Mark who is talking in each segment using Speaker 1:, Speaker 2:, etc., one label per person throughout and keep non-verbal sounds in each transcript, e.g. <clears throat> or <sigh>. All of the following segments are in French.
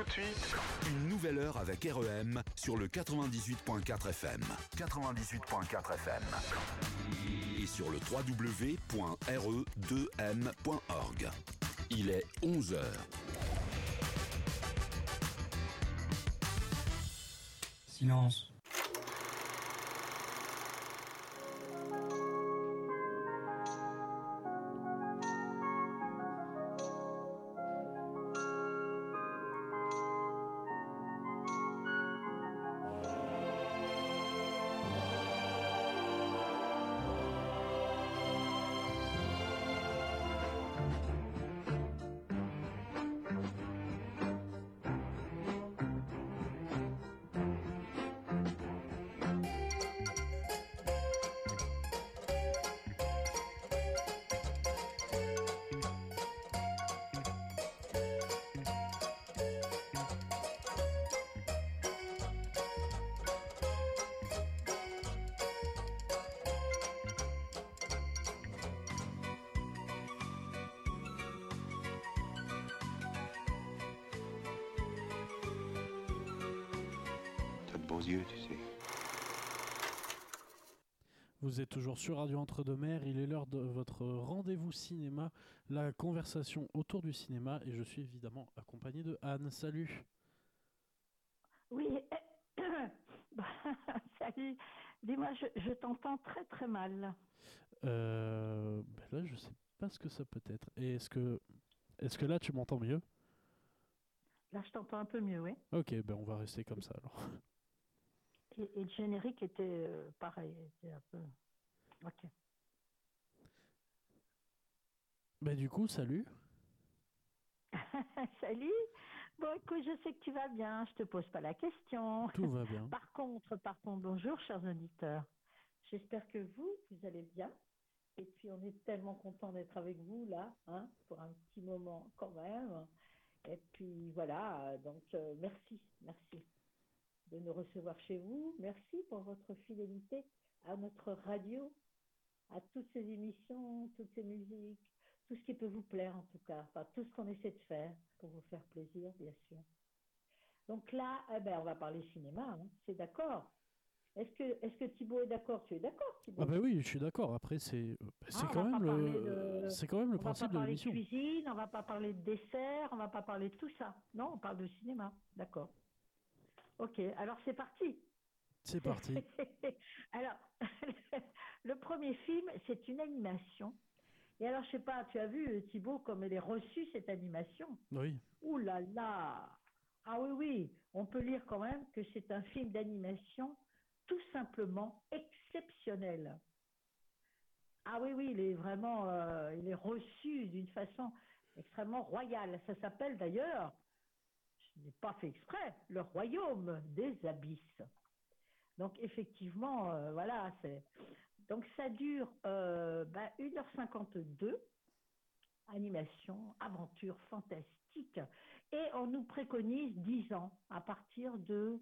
Speaker 1: Tout de suite,
Speaker 2: Une nouvelle heure avec REM sur le 98.4 FM. 98.4 FM. Et sur le www.re2m.org. Il est 11 heures.
Speaker 3: Silence.
Speaker 4: Sur Radio Entre-deux-Mers, il est l'heure de votre rendez-vous cinéma, la conversation autour du cinéma, et je suis évidemment accompagné de Anne. Salut
Speaker 5: Oui, <coughs> Bah, <laughs> salut. Dis-moi, je, je t'entends très très mal.
Speaker 4: euh, ben Là, je sais pas ce que ça peut être. Et est-ce que, est-ce que là, tu m'entends mieux?
Speaker 5: Là, je t'entends un peu mieux, oui.
Speaker 4: Ok, ben on va rester comme ça alors.
Speaker 5: Et, et le générique était euh, pareil, était un peu. Ok.
Speaker 4: Ben du coup, salut <laughs>
Speaker 5: salut. Bon, écoute, je sais que tu vas bien. Je te pose pas la question.
Speaker 4: Tout va bien. <laughs>
Speaker 5: Par contre, par contre, bonjour, chers auditeurs. J'espère que vous, vous allez bien. Et puis, on est tellement content d'être avec vous là, hein, pour un petit moment quand même. Et puis, voilà. Donc, euh, merci, merci de nous recevoir chez vous. Merci pour votre fidélité à notre radio, à toutes ces émissions, toutes ces musiques, tout ce qui peut vous plaire en tout cas. Enfin, tout ce qu'on essaie de faire pour vous faire plaisir, bien sûr. Donc là, eh ben, on va parler cinéma, hein. c'est d'accord. Est-ce que, est-ce que Thibaut est d'accord? Tu es d'accord, Thibaut?
Speaker 4: Ah ben oui, je suis d'accord. Après, c'est, c'est
Speaker 5: Ah, on
Speaker 4: quand
Speaker 5: va
Speaker 4: même
Speaker 5: pas
Speaker 4: le,
Speaker 5: de-
Speaker 4: quand même le
Speaker 5: On va
Speaker 4: principe
Speaker 5: pas
Speaker 4: de
Speaker 5: parler de
Speaker 4: l'émission.
Speaker 5: cuisine, on va pas parler de dessert, on va pas parler de tout ça. Non, on parle de cinéma, d'accord. Ok, alors c'est parti.
Speaker 4: C'est parti. <laughs>
Speaker 5: alors, <laughs> le premier film, c'est une animation. Et alors, je sais pas, tu as vu, Thibaut, comme elle est reçue, cette animation?
Speaker 4: Oui.
Speaker 5: Ouh là là Ah oui, oui, on peut lire quand même que c'est un film d'animation tout simplement exceptionnel. Ah oui, oui, il est vraiment, euh, il est reçu d'une façon extrêmement royale. Ça s'appelle d'ailleurs, je n'ai pas fait exprès, le royaume des abysses. Donc effectivement, euh, voilà, c'est donc ça dure euh, ben, 1h52 animation, aventure fantastique. Et on nous préconise 10 ans, à partir de,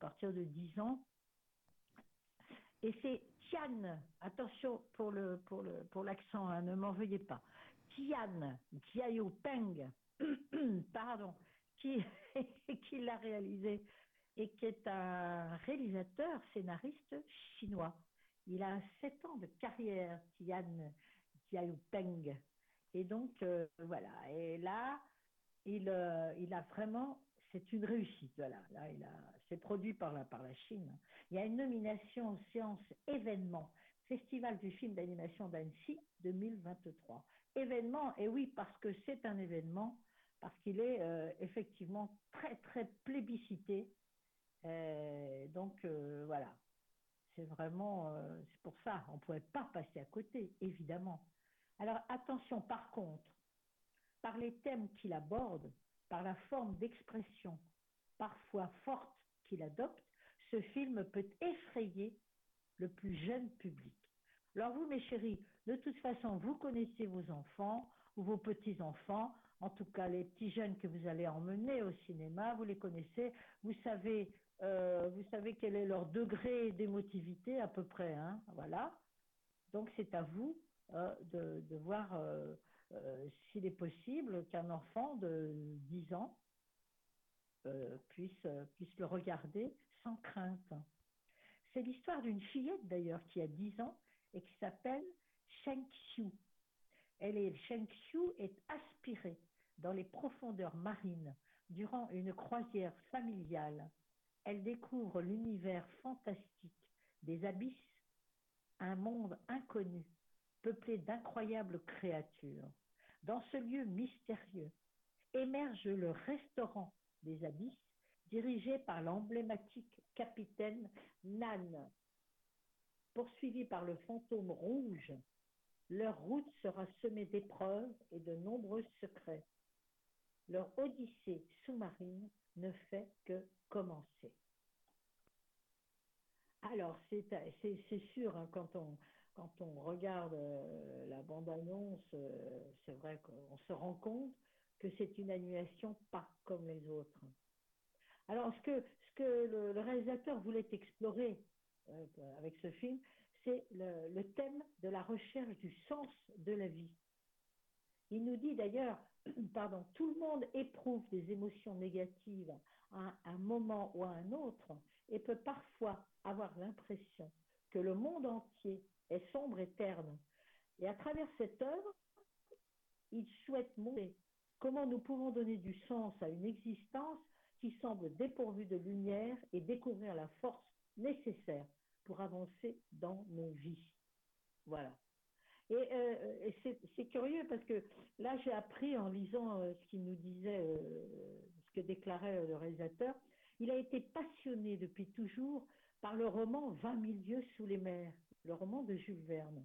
Speaker 5: partir de 10 ans. Et c'est Tian, attention pour le pour le pour l'accent, hein, ne m'en veuillez pas. Tian Jiayopeng, <coughs> pardon, qui <laughs> qui l'a réalisé et qui est un réalisateur scénariste chinois. Il a 7 ans de carrière, Tian Jiayopeng. Et donc, euh, voilà. Et là, il, euh, il a vraiment, c'est une réussite. Voilà. Là, il a, c'est produit par la, par la Chine. Il y a une nomination aux séances événements, Festival du film d'animation d'Annecy 2023. Événement, et oui, parce que c'est un événement, parce qu'il est euh, effectivement très, très plébiscité. Donc, voilà. C'est vraiment, euh, c'est pour ça, on ne pouvait pas passer à côté, évidemment. Alors attention par contre, par les thèmes qu'il aborde, par la forme d'expression parfois forte qu'il adopte, ce film peut effrayer le plus jeune public. Alors vous, mes chéris, de toute façon, vous connaissez vos enfants ou vos petits-enfants, en tout cas les petits jeunes que vous allez emmener au cinéma, vous les connaissez, vous savez, euh, vous savez quel est leur degré d'émotivité à peu près, hein, voilà. Donc c'est à vous euh, de, voir euh, s'il est possible qu'un enfant de 10 ans puissent le regarder sans crainte. C'est l'histoire d'une fillette d'ailleurs qui a 10 ans et qui s'appelle Sheng Xiu. Elle Sheng Xiu est aspirée dans les profondeurs marines durant une croisière familiale. Elle découvre l'univers fantastique des abysses, un monde inconnu, peuplé d'incroyables créatures. Dans ce lieu mystérieux émerge le restaurant des abysses, dirigé par l'emblématique capitaine Nan. Poursuivis par le fantôme rouge, leur route sera semée d'épreuves et de nombreux secrets. Leur odyssée sous-marine ne fait que commencer. Alors, c'est sûr, hein, quand, on, quand on regarde euh, la bande-annonce, euh, c'est vrai qu'on se rend compte que c'est une animation pas comme les autres. Alors, ce que, ce que le, réalisateur voulait explorer euh, avec ce film, c'est le thème de la recherche du sens de la vie. Il nous dit d'ailleurs, pardon, tout le monde éprouve des émotions négatives à un moment ou à un autre et peut parfois avoir l'impression que le monde entier est sombre et terne. Et à travers cette œuvre, il souhaite montrer comment nous pouvons donner du sens à une existence qui semble dépourvue de lumière et découvrir la force nécessaire pour avancer dans nos vies. Voilà. Et, euh, et c'est curieux parce que là, j'ai appris en lisant euh, ce qu'il nous disait, euh, ce que déclarait euh, le réalisateur, il a été passionné depuis toujours par le roman 20 000 lieues sous les mers, le roman de Jules Verne.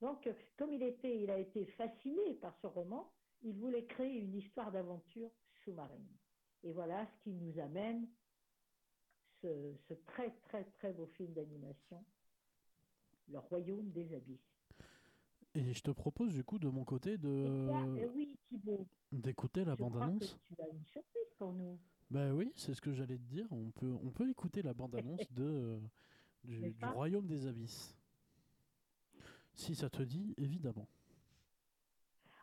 Speaker 5: Donc, euh, comme il, était, il a été fasciné par ce roman, il voulait créer une histoire d'aventure sous-marine. Et voilà ce qui nous amène ce très très très beau film d'animation, Le Royaume des Abysses.
Speaker 4: Et je te propose du coup de mon côté
Speaker 5: là, euh,
Speaker 4: de
Speaker 5: oui, Thibault,
Speaker 4: d'écouter la
Speaker 5: je crois
Speaker 4: bande-annonce.
Speaker 5: que tu as une surprise pour nous.
Speaker 4: Bah oui, c'est ce que j'allais te dire. On peut, on peut écouter la bande-annonce de, euh, <laughs> du, du Royaume des Abysses. Si ça te dit, évidemment.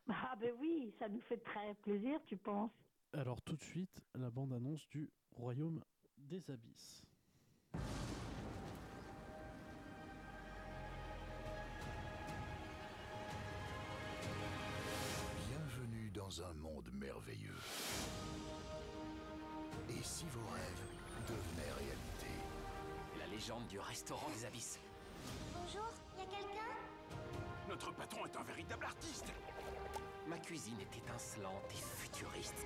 Speaker 5: Ah ben oui, ça nous fait très plaisir, tu penses?
Speaker 4: Alors tout de suite, la bande-annonce du Royaume des Abysses.
Speaker 1: Dans un monde merveilleux. Et si vos rêves devenaient réalité?
Speaker 6: La légende du restaurant des abysses.
Speaker 7: Bonjour, y a quelqu'un?
Speaker 8: Notre patron est un véritable artiste.
Speaker 6: Ma cuisine est étincelante et futuriste.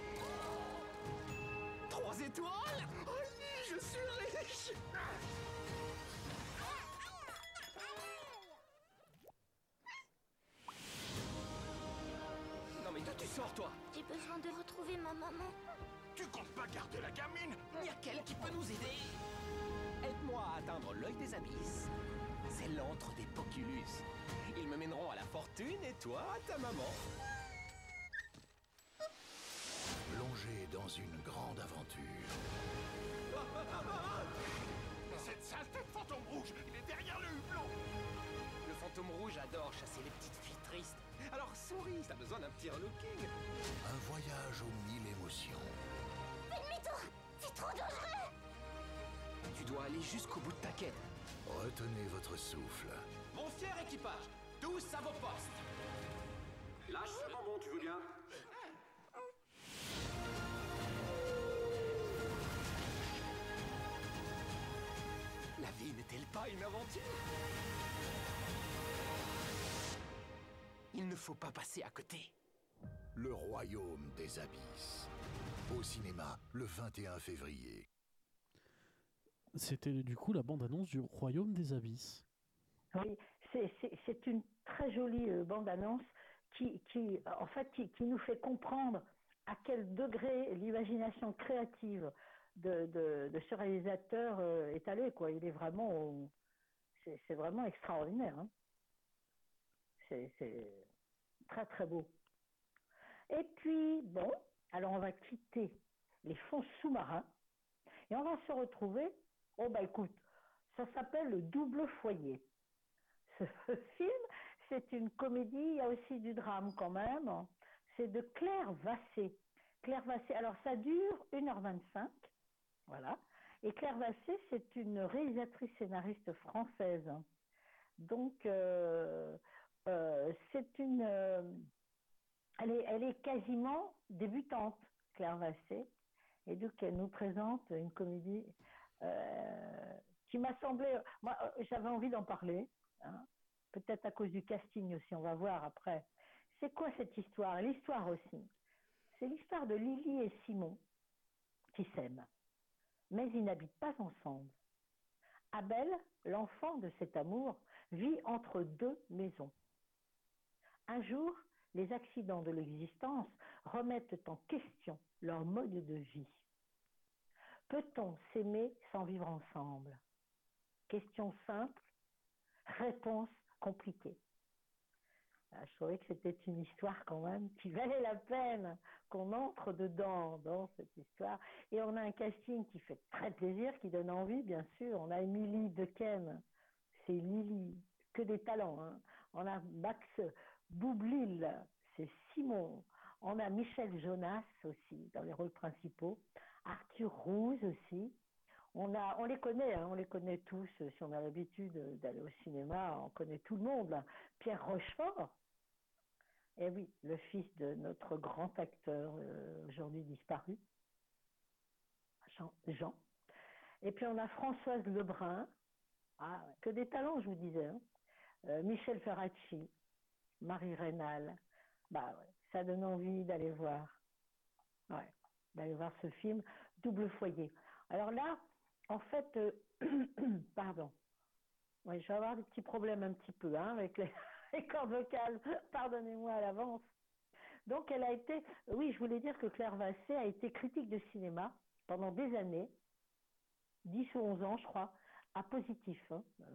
Speaker 6: Trois étoiles? Oh oui, je suis riche Non mais d'où tu sors toi
Speaker 7: J'ai besoin de retrouver ma maman.
Speaker 8: Tu comptes pas garder la gamine
Speaker 6: Y a-t-elle qui peut nous aider Aide-moi à atteindre l'œil des abysses. C'est l'antre des Poculus. Ils me mèneront à la fortune et toi à ta maman.
Speaker 1: Plongez dans une grande aventure. <laughs>
Speaker 8: Cette saleté de fantôme rouge, il est derrière le hublot.
Speaker 6: Le fantôme rouge adore chasser les petites. Alors souris, t'as besoin d'un petit relooking.
Speaker 1: Un voyage aux mille émotions.
Speaker 7: Fais demi-tour C'est trop dangereux
Speaker 6: Tu dois aller jusqu'au bout de ta quête.
Speaker 1: Retenez votre souffle.
Speaker 6: Mon fier équipage, tous à vos postes. Lâche le bonbon, tu veux bien La vie n'est-elle pas une aventure? Il ne faut pas passer à côté.
Speaker 1: Le royaume des abysses. Au cinéma, le 21 février.
Speaker 4: C'était du coup la bande-annonce du Royaume des Abysses.
Speaker 5: Oui, c'est- une très jolie euh, bande-annonce qui, qui, en fait, qui, qui nous fait comprendre à quel degré l'imagination créative de, de, de ce réalisateur euh, est allée. Quoi. Il est vraiment, c'est vraiment extraordinaire. hein. C'est très très beau. Et puis, bon, alors on va quitter les fonds sous-marins et on va se retrouver, oh bah écoute, ça s'appelle le double foyer. Ce <laughs> film, c'est une comédie, il y a aussi du drame quand même. C'est de Claire Vassé. Claire Vassé, alors ça dure 1h25, voilà. Et Claire Vassé, c'est une réalisatrice scénariste française. Donc, euh, euh, c'est une. euh, elle, est, elle est quasiment débutante, Claire Vassé. Et donc, elle nous présente une comédie euh, qui m'a semblé. Moi, j'avais envie d'en parler. hein. Peut-être à cause du casting aussi, on va voir après. C'est quoi cette histoire? L'histoire aussi. C'est l'histoire de Lily et Simon qui s'aiment, mais ils n'habitent pas ensemble. Abel, l'enfant de cet amour, vit entre deux maisons. Un jour, les accidents de l'existence remettent en question leur mode de vie. Peut-on s'aimer sans vivre ensemble? Question simple, réponse compliquée. Ah, Je trouvais que c'était une histoire quand même qui valait la peine qu'on entre dedans dans cette histoire. Et on a un casting qui fait très plaisir, qui donne envie, bien sûr. On a Émilie Dequesne, c'est Lily, que des talents. hein. On a Max Boublil, c'est Simon. On a Michel Jonas aussi dans les rôles principaux. Arthur Rouze aussi. On, les connaît, hein, on les connaît tous. Si on a l'habitude d'aller au cinéma, on connaît tout le monde. Pierre Rochefort, eh oui, le fils de notre grand acteur euh, aujourd'hui disparu, Jean, Jean. Et puis on a Françoise Lebrun, ah, que des talents, je vous disais. hein. Euh, Michel Ferracci, Marie Rénal. Bah ça donne envie d'aller voir. D'aller voir ce film Double foyer. Alors là, en fait, euh, <clears throat> pardon. Je vais avoir des petits problèmes un petit peu hein, avec les, <laughs> les cordes vocales. Pardonnez-moi à l'avance. Donc, elle a été, oui, je voulais dire que Claire Vassé a été critique de cinéma pendant des années, 10 ou 11 ans, je crois, à positif. hein. Euh,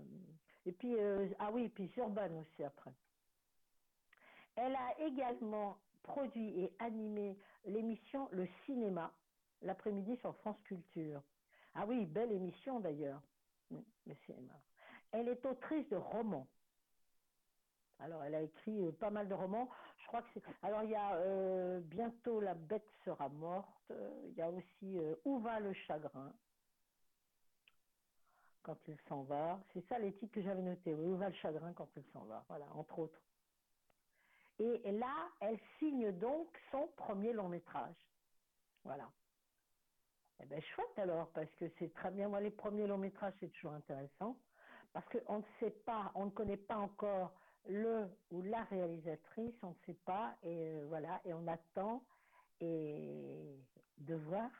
Speaker 5: Et puis, euh, ah oui, et puis Urban aussi après. Elle a également produit et animé l'émission Le Cinéma, l'après-midi sur France Culture. Ah oui, belle émission d'ailleurs, le cinéma. Elle est autrice de romans. Alors, elle a écrit euh, pas mal de romans. Je crois que c'est. Alors, il y a euh, Bientôt la bête sera morte. Il y a aussi euh, Où va le chagrin? Quand il s'en va. C'est ça les titres que j'avais notés. Où va le chagrin quand il s'en va? Voilà, entre autres. Et là, elle signe donc son premier long métrage. Voilà. Eh ben chouette alors, parce que c'est très bien. Moi, les premiers longs métrages, c'est toujours intéressant. Parce qu'on ne sait pas, on ne connaît pas encore le ou la réalisatrice, on ne sait pas, et euh, voilà, et on attend et de voir.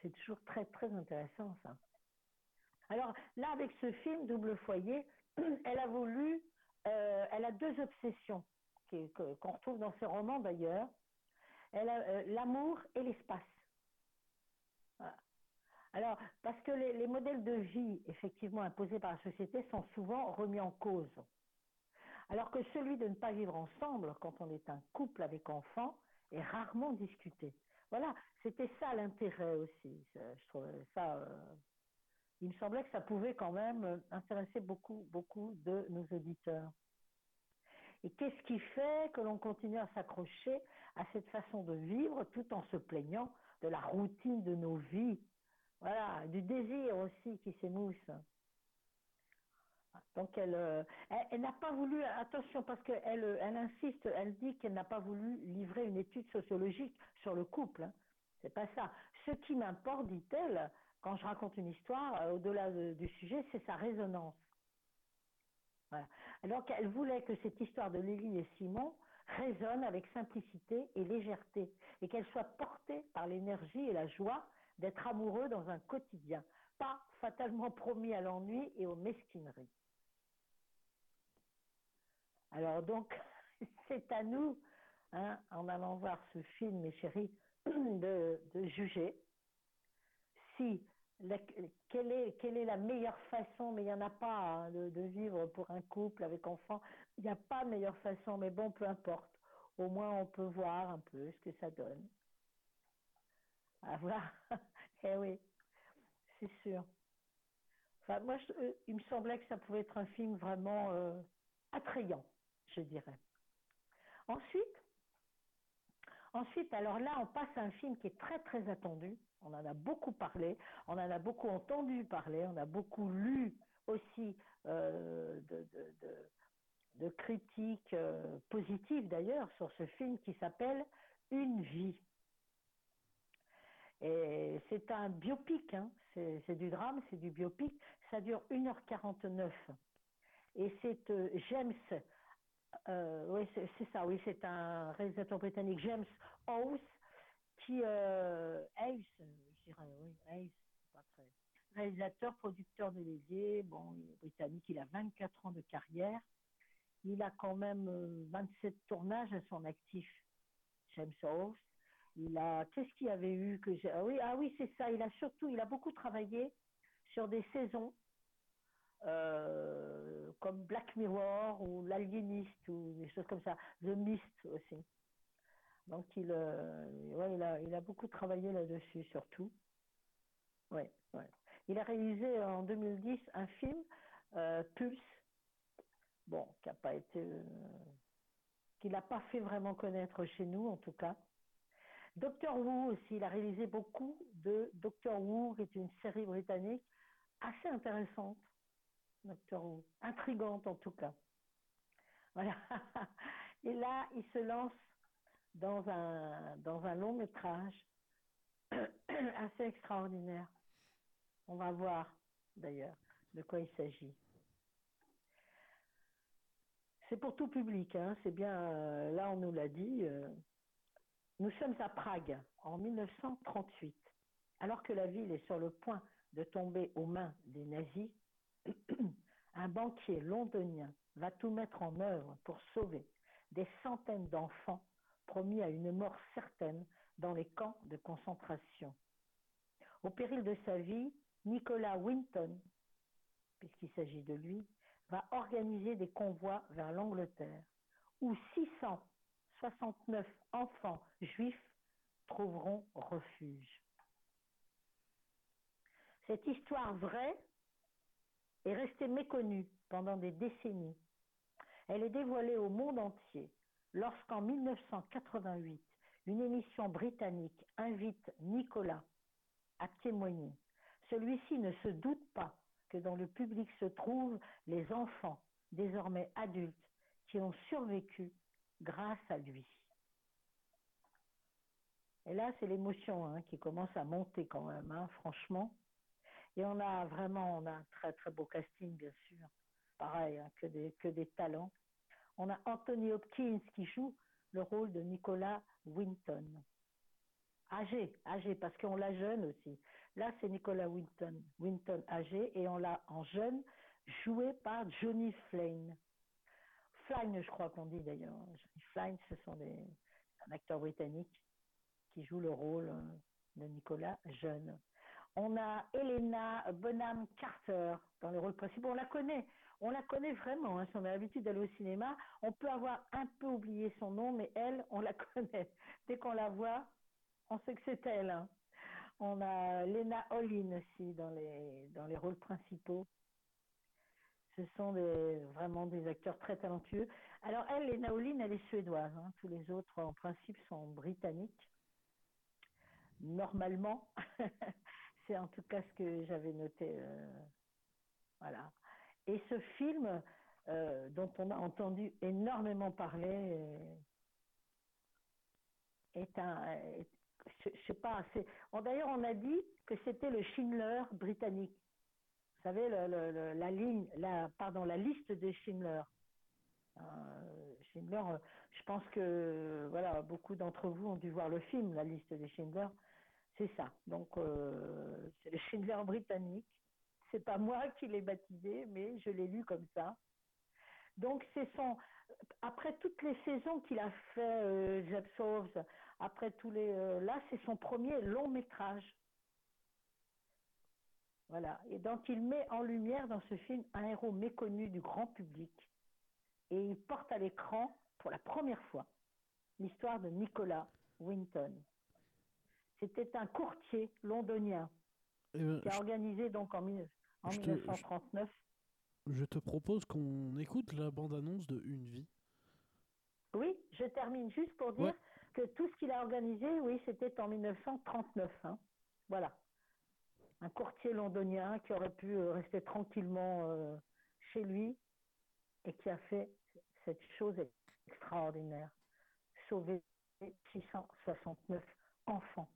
Speaker 5: C'est toujours très très intéressant ça. Alors là, avec ce film Double foyer, <clears throat> elle a voulu, euh, elle a deux obsessions qu'on retrouve dans ses romans d'ailleurs. Euh, l'amour et l'espace. Alors, parce que les, les modèles de vie, effectivement, imposés par la société sont souvent remis en cause. Alors que celui de ne pas vivre ensemble, quand on est un couple avec enfants, est rarement discuté. Voilà, c'était ça l'intérêt aussi. Ça. euh, il me semblait que ça pouvait quand même euh, intéresser beaucoup, beaucoup de nos auditeurs. Et qu'est-ce qui fait que l'on continue à s'accrocher à cette façon de vivre tout en se plaignant de la routine de nos vies? Voilà, du désir aussi qui s'émousse. Donc elle, euh, elle, n'a pas voulu, attention, parce qu'elle elle insiste, elle dit qu'elle n'a pas voulu livrer une étude sociologique sur le couple. hein. C'est pas ça. Ce qui m'importe, dit-elle, quand je raconte une histoire, euh, au-delà de- du sujet, c'est sa résonance. Voilà. Alors qu'elle voulait que cette histoire de Lily et Simon résonne avec simplicité et légèreté, et qu'elle soit portée par l'énergie et la joie d'être amoureux dans un quotidien, pas fatalement promis à l'ennui et aux mesquineries. Alors donc, <laughs> c'est à nous, hein, en allant voir ce film, mes chéris, <clears throat> de juger si quelle, est, quelle est la meilleure façon, mais il n'y en a pas hein, de, vivre pour un couple avec enfants. Il n'y a pas de meilleure façon, mais bon, peu importe. Au moins, on peut voir un peu ce que ça donne. À voir. <laughs> eh oui, c'est sûr. Enfin, moi, euh, il me semblait que ça pouvait être un film vraiment euh, attrayant, je dirais. Ensuite, Ensuite, alors là, on passe à un film qui est très très attendu. On en a beaucoup parlé, on en a beaucoup entendu parler, on a beaucoup lu aussi euh, de, critiques euh, positives d'ailleurs sur ce film qui s'appelle Une vie. Et c'est un biopic, hein. c'est du drame, c'est du biopic. Ça dure 1h49. Et c'est euh, James, oui c'est ça, oui, c'est un réalisateur britannique, James House, qui, euh, Hayes, je dirais, oui. Réalisateur, producteur de lévier, bon, il britannique, il a 24 ans de carrière. Il a quand même euh, 27 tournages à son actif, James House. Il a, qu'est-ce qu'il y avait eu que j'ai, ah oui, ah oui, c'est ça. Il a surtout, il a beaucoup travaillé sur des saisons euh, comme Black Mirror ou L'Aliéniste ou des choses comme ça. The Mist aussi. Donc il, euh, il a, il a beaucoup travaillé là-dessus surtout. Ouais. Il a réalisé en 2010 un film, euh, Pulse, bon, qui n'a pas été, euh, qui l'a pas fait vraiment connaître chez nous en tout cas. Doctor Who aussi, il a réalisé beaucoup de Doctor Who, qui est une série britannique assez intéressante. Doctor Who, intrigante en tout cas. Voilà. <laughs> Et là, il se lance dans un, dans un long métrage <clears throat> assez extraordinaire. On va voir d'ailleurs de quoi il s'agit. C'est pour tout public, hein. c'est bien, euh, là on nous l'a dit. euh, nous sommes à Prague en 1938. Alors que la ville est sur le point de tomber aux mains des nazis, <clears throat> un banquier londonien va tout mettre en œuvre pour sauver des centaines d'enfants promis à une mort certaine dans les camps de concentration. Au péril de sa vie, Nicolas Winton, puisqu'il s'agit de lui, va organiser des convois vers l'Angleterre, où 669 enfants juifs trouveront refuge. Cette histoire vraie est restée méconnue pendant des décennies. Elle est dévoilée au monde entier lorsqu'en 1988, une émission britannique invite Nicolas à témoigner. Celui-ci ne se doute pas que dans le public se trouvent les enfants, désormais adultes, qui ont survécu grâce à lui. Et là, c'est l'émotion hein, qui commence à monter quand même, hein, franchement. Et on a vraiment, on a un très très beau casting, bien sûr. Pareil, hein, que, des, que des talents. On a Anthony Hopkins qui joue le rôle de Nicolas Winton. Âgé, âgé, parce qu'on l'a jeune aussi. Là, c'est Nicolas Winton, Winton âgé, et on l'a en jeune, joué par Johnny Flynn. Flynn, je crois qu'on dit d'ailleurs. Johnny Flynn, ce sont des, un acteur britannique qui joue le rôle euh, de Nicolas jeune. On a Elena Bonham Carter dans les rôles principaux. On la connaît, on la connaît vraiment. Hein, si on a l'habitude d'aller au cinéma, on peut avoir un peu oublié son nom, mais elle, on la <laughs> connaît. Dès qu'on la voit, on sait que c'est elle. hein. On a Lena Olin aussi dans les, dans les rôles principaux. Ce sont vraiment des acteurs très talentueux. Alors elle, Lena Olin, elle est suédoise. hein. Tous les autres, en principe, sont britanniques. Normalement, <laughs> c'est en tout cas ce que j'avais noté. euh, voilà. Et ce film, euh, dont on a entendu énormément parler, euh, est un, je, sais pas, d'ailleurs on a dit que c'était le Schindler britannique. Vous savez, le- le- la ligne, la, pardon, la liste de Schindler. Euh, Schindler, je pense que voilà, beaucoup d'entre vous ont dû voir le film, la liste de Schindler. C'est ça. Donc c'est le Schindler britannique. C'est pas moi qui l'ai baptisé, mais je l'ai lu comme ça. Donc c'est son après toutes les saisons qu'il a fait euh, après tous les euh, là c'est son premier long métrage. Voilà, et donc il met en lumière dans ce film un héros méconnu du grand public et il porte à l'écran pour la première fois l'histoire de Nicolas Winton. C'était un courtier londonien
Speaker 4: Euh,
Speaker 5: qui a organisé donc en, mille- en
Speaker 4: je te- je-
Speaker 5: 1939
Speaker 4: je te propose qu'on écoute la bande-annonce de Une vie.
Speaker 5: Oui, je termine juste pour dire
Speaker 4: Ouais.
Speaker 5: que tout ce qu'il a organisé, oui, c'était en 1939. hein. Voilà. Un courtier londonien qui aurait pu euh, rester tranquillement euh, chez lui et qui a fait cette chose extraordinaire. Sauver 669 enfants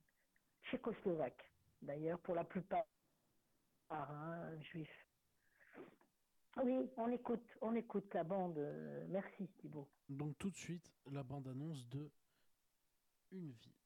Speaker 5: tchécoslovaques, d'ailleurs, pour la plupart hein, juifs. Oui, on écoute, on écoute la bande. euh, Merci Thibault.
Speaker 4: Donc tout de suite, la bande-annonce de Une vie.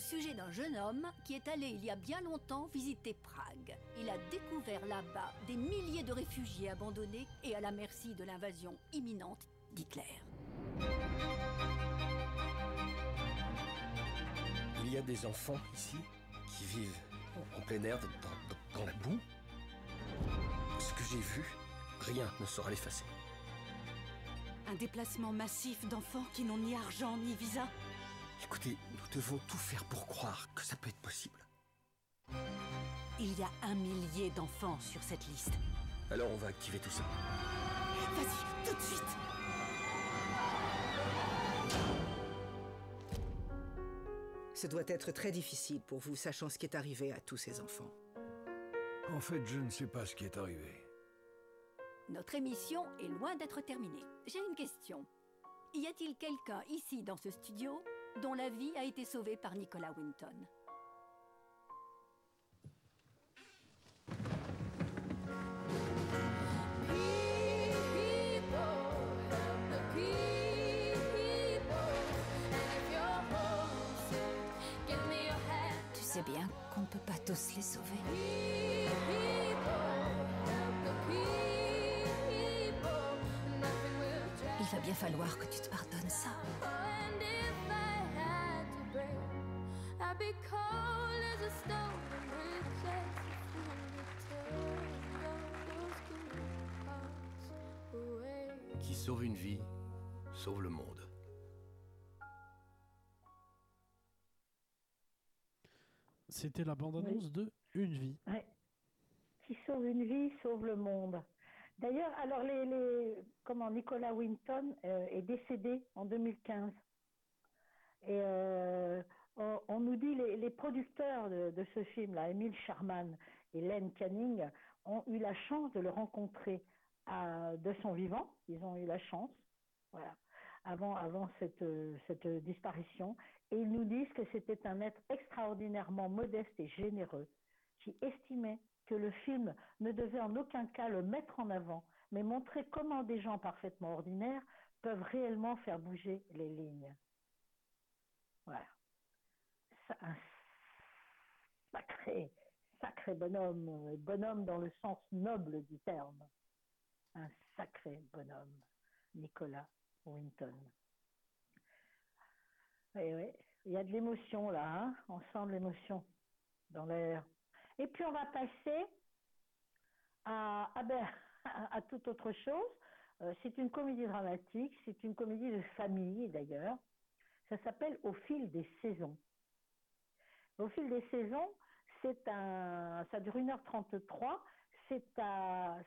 Speaker 9: Sujet d'un jeune homme qui est allé il y a bien longtemps visiter Prague. Il a découvert là-bas des milliers de réfugiés abandonnés et à la merci de l'invasion imminente d'Hitler.
Speaker 10: Il y a des enfants ici qui vivent en- en plein air, dans, dans- dans la boue. Ce que j'ai vu, rien ne saura l'effacer.
Speaker 11: Un déplacement massif d'enfants qui n'ont ni argent ni visa.
Speaker 10: Écoutez, nous devons tout faire pour croire que ça peut être possible.
Speaker 11: Il y a un millier d'enfants sur cette liste.
Speaker 10: Alors on va activer tout ça.
Speaker 11: Vas-y, tout de suite
Speaker 12: Ce doit être très difficile pour vous, sachant ce qui est arrivé à tous ces enfants.
Speaker 13: En fait, je ne sais pas ce qui est arrivé.
Speaker 9: Notre émission est loin d'être terminée. J'ai une question. Y a-t-il quelqu'un ici dans ce studio dont la vie a été sauvée par Nicolas Winton
Speaker 14: Tu sais bien qu'on ne peut pas tous les sauver. Il va bien falloir que tu te pardonnes ça.
Speaker 10: Qui sauve une vie, sauve le monde.
Speaker 4: C'était la bande-annonce de Une vie.
Speaker 5: Ouais. Qui sauve une vie, sauve le monde. D'ailleurs, alors les, les comment Nicolas Winton euh, est décédé en 2015. Et euh, on, nous dit les, les producteurs de, ce film-là, Emile Sharman et Len Canning, ont eu la chance de le rencontrer à- de son vivant. Ils ont eu la chance, voilà, avant, avant cette, euh, cette disparition. Et ils nous disent que c'était un être extraordinairement modeste et généreux qui estimait que le film ne devait en aucun cas le mettre en avant, mais montrer comment des gens parfaitement ordinaires peuvent réellement faire bouger les lignes. Voilà. Un sacré, sacré bonhomme, euh, bonhomme dans le sens noble du terme. Un sacré bonhomme, Nicolas Winton. Oui, oui, il y a de l'émotion là, hein on sent l'émotion dans l'air. Et puis on va passer à, à, autre chose. Euh, c'est une comédie dramatique, c'est une comédie de famille d'ailleurs. Ça s'appelle Au fil des saisons. Au fil des saisons, c'est un, ça dure 1h33. C'est à,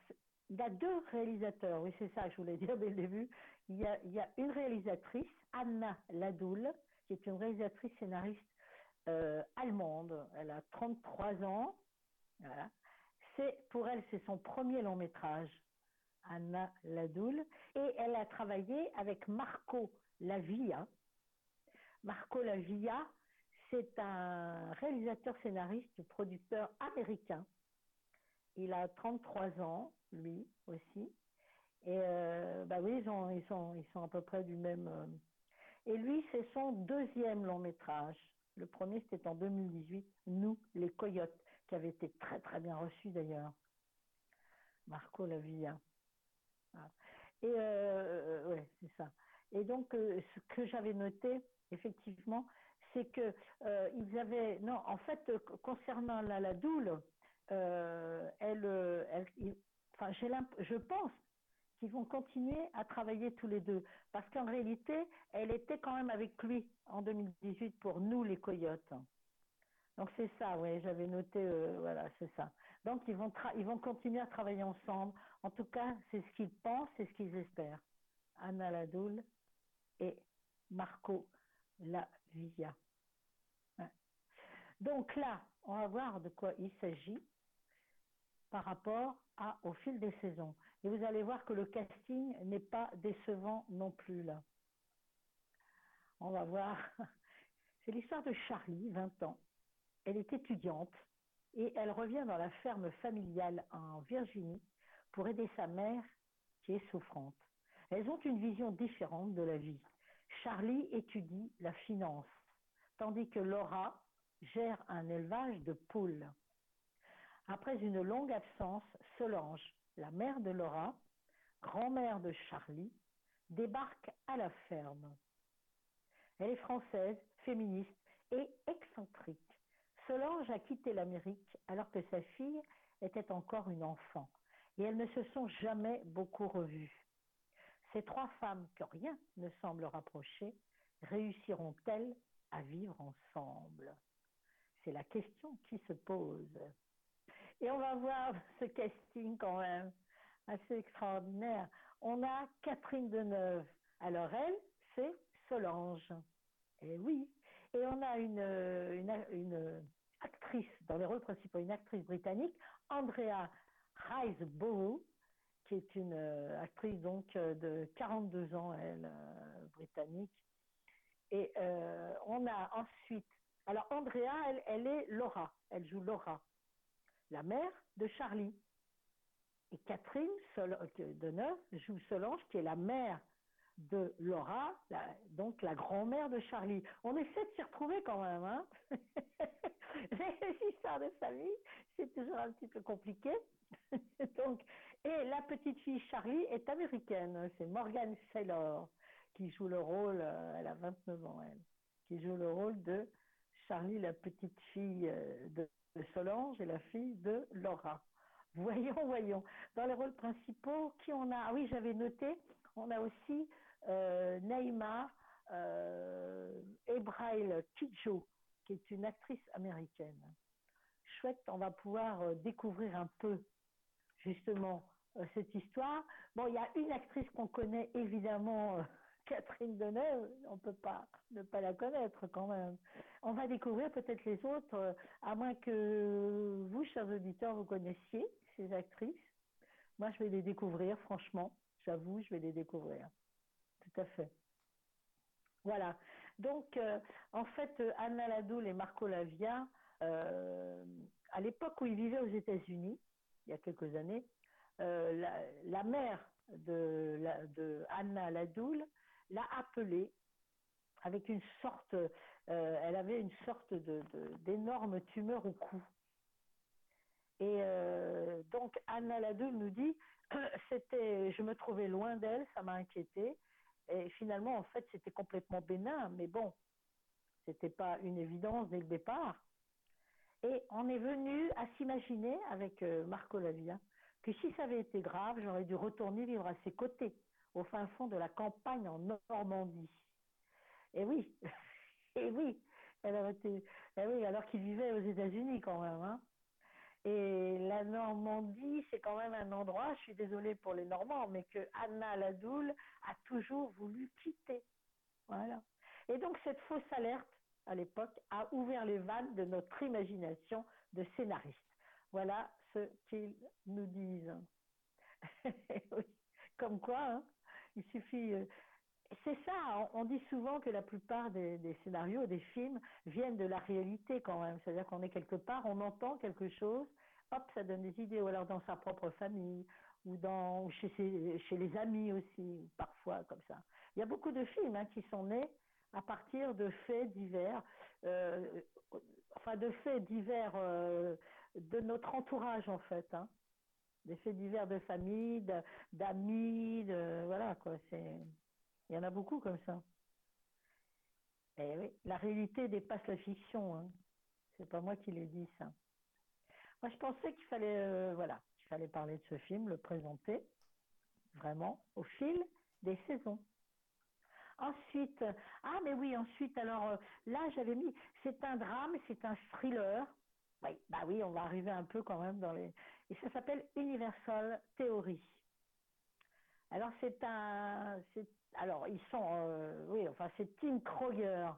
Speaker 5: il y a deux réalisateurs. Oui, c'est ça, je voulais dire dès le début. Il y a, il y a une réalisatrice, Anna Ladoul, qui est une réalisatrice scénariste euh, allemande. Elle a 33 ans. Voilà. C'est pour elle, c'est son premier long métrage, Anna Ladoul, et elle a travaillé avec Marco Lavia. Marco Lavia, c'est un réalisateur scénariste, producteur américain. Il a 33 ans, lui aussi. Et euh, bah oui, ils, ont- ils sont, à peu près du même. euh, Et lui, c'est son deuxième long métrage. Le premier, c'était en 2018, Nous, les Coyotes, qui avait été très très bien reçu d'ailleurs. Marco Lavia. Voilà. Et euh, ouais, c'est ça. Et donc, ce que j'avais noté, effectivement, c'est que euh, ils avaient non, en fait, euh, concernant la, la doule, euh, elle, enfin, j'ai je pense qu'ils vont continuer à travailler tous les deux, parce qu'en réalité, elle était quand même avec lui en 2018 pour nous les coyotes. Donc c'est ça, oui, j'avais noté, voilà, c'est ça. Donc ils vont, ils vont continuer à travailler ensemble. En tout cas, c'est ce qu'ils pensent, c'est ce qu'ils espèrent. Anna Ladoul et Marco Lavia. Donc là, on va voir de quoi il s'agit par rapport à, au fil des saisons. Et vous allez voir que le casting n'est pas décevant non plus là. On va voir. <laughs> C'est l'histoire de Charlie, 20 ans. Elle est étudiante et elle revient dans la ferme familiale en Virginie pour aider sa mère qui est souffrante. Elles ont une vision différente de la vie. Charlie étudie la finance, tandis que Laura gère un élevage de poules. Après une longue absence, Solange, la mère de Laura, grand-mère de Charlie, débarque à la ferme. Elle est française, féministe et excentrique. Solange a quitté l'Amérique alors que sa fille était encore une enfant et elles ne se sont jamais beaucoup revues. Ces trois femmes que rien ne semble rapprocher réussiront-elles à vivre ensemble? C'est la question qui se pose. Et on va voir <laughs> ce casting quand même assez extraordinaire. On a Catherine Deneuve. Alors elle, c'est Solange. Et oui. Et on a une, actrice dans les rôles principaux, une actrice britannique, Andrea Riseborough, qui est une euh, actrice donc euh, de 42 ans, elle, euh, britannique. Et euh, on a ensuite, alors Andrea, elle, est Laura, elle joue Laura, la mère de Charlie. Et Catherine Sol Deneuve joue Solange, qui est la mère de Laura, la, donc la grand-mère de Charlie. On essaie de s'y retrouver quand même. Hein <laughs> Les histoires de famille, c'est toujours un petit peu compliqué. <laughs> donc, et la petite fille Charlie est américaine. C'est Morgan Saylor qui joue le rôle, euh, elle a 29 ans, elle, qui joue le rôle de Charlie, la petite fille euh, de, Solange et la fille de Laura. Voyons, <laughs> voyons. Dans les rôles principaux, qui on a? Ah oui, j'avais noté, on a aussi euh, Naïma euh, Ebrail Kidjo, qui est une actrice américaine. Chouette, on va pouvoir découvrir un peu justement cette histoire. Bon, il y a une actrice qu'on connaît évidemment, <laughs> Catherine Deneuve, on peut pas ne pas la connaître quand même. On va découvrir peut-être les autres, euh, à moins que vous, chers auditeurs, vous connaissiez ces actrices. Moi, je vais les découvrir, franchement. J'avoue, je vais les découvrir. Tout à fait. Voilà. Donc, euh, en fait, Anna Ladoul et Marco Lavia, euh, à l'époque où ils vivaient aux États-Unis, il y a quelques années, la, la, mère de, la, de Anna Ladoul l'a appelée avec une sorte, euh, elle avait une sorte de, d'énorme tumeur au cou. Et euh, donc Anna Ladoul nous dit, <clears throat> c'était, je me trouvais loin d'elle, ça m'a inquiété. Et finalement, en fait, c'était complètement bénin, mais bon, c'était pas une évidence dès le départ. Et on est venu à s'imaginer avec euh, Marco Lavia que si ça avait été grave, j'aurais dû retourner vivre à ses côtés, au fin fond de la campagne en Normandie. Et oui, <laughs> et oui, elle été, et oui, alors qu'il vivait aux États-Unis quand même. Hein. Et la Normandie, c'est quand même un endroit, je suis désolée pour les Normands, mais que Anna Ladoul a toujours voulu quitter. Voilà. Et donc cette fausse alerte, à l'époque, a ouvert les vannes de notre imagination de scénariste. Voilà ce qu'ils nous disent. <laughs> oui. Comme quoi, hein, il suffit. C'est ça, on, dit souvent que la plupart des, scénarios, des films, viennent de la réalité quand même. C'est-à-dire qu'on est quelque part, on entend quelque chose, hop, ça donne des idées, ou alors dans sa propre famille, ou dans, chez, les amis aussi, parfois comme ça. Il y a beaucoup de films hein, qui sont nés à partir de faits divers, euh, enfin de faits divers euh, de notre entourage en fait, hein. des faits divers de famille, d'amis, voilà quoi. C'est, il y en a beaucoup comme ça. Et oui, la réalité dépasse la fiction. Hein. C'est pas moi qui l'ai dit ça. Moi, je pensais qu'il fallait, euh, voilà, qu'il fallait parler de ce film, le présenter vraiment au fil des saisons. Ensuite, ah mais oui, ensuite, alors euh, là, j'avais mis, c'est un drame, c'est un thriller. Oui, bah oui, on va arriver un peu quand même dans les. Et ça s'appelle Universal Theory. Alors c'est un, c'est, alors ils sont, euh, oui, enfin c'est Tim Kroger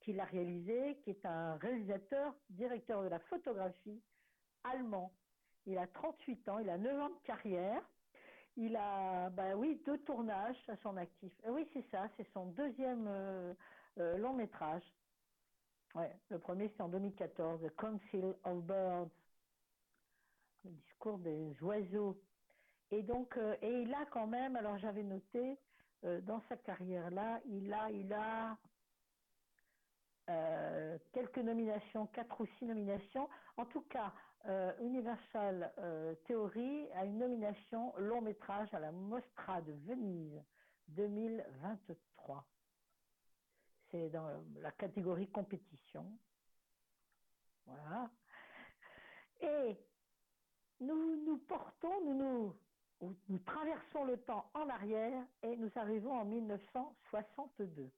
Speaker 5: qui l'a réalisé, qui est un réalisateur, directeur de la photographie allemand. Il a 38 ans, il a 9 ans de carrière. Il a, bah oui, deux tournages à son actif. Euh, oui, c'est ça, c'est son deuxième euh, long métrage. Ouais, le premier c'est en 2014, The Council of Birds, le discours des oiseaux. Et donc, et il a quand même, alors j'avais noté euh, dans sa carrière là, il a, il a euh, quelques nominations, quatre ou six nominations. En tout cas, euh, Universal Theory a une nomination long métrage à la Mostra de Venise 2023. C'est dans la catégorie compétition. Voilà. Et nous nous portons, nous nous, nous traversons le temps en arrière et nous arrivons en 1962.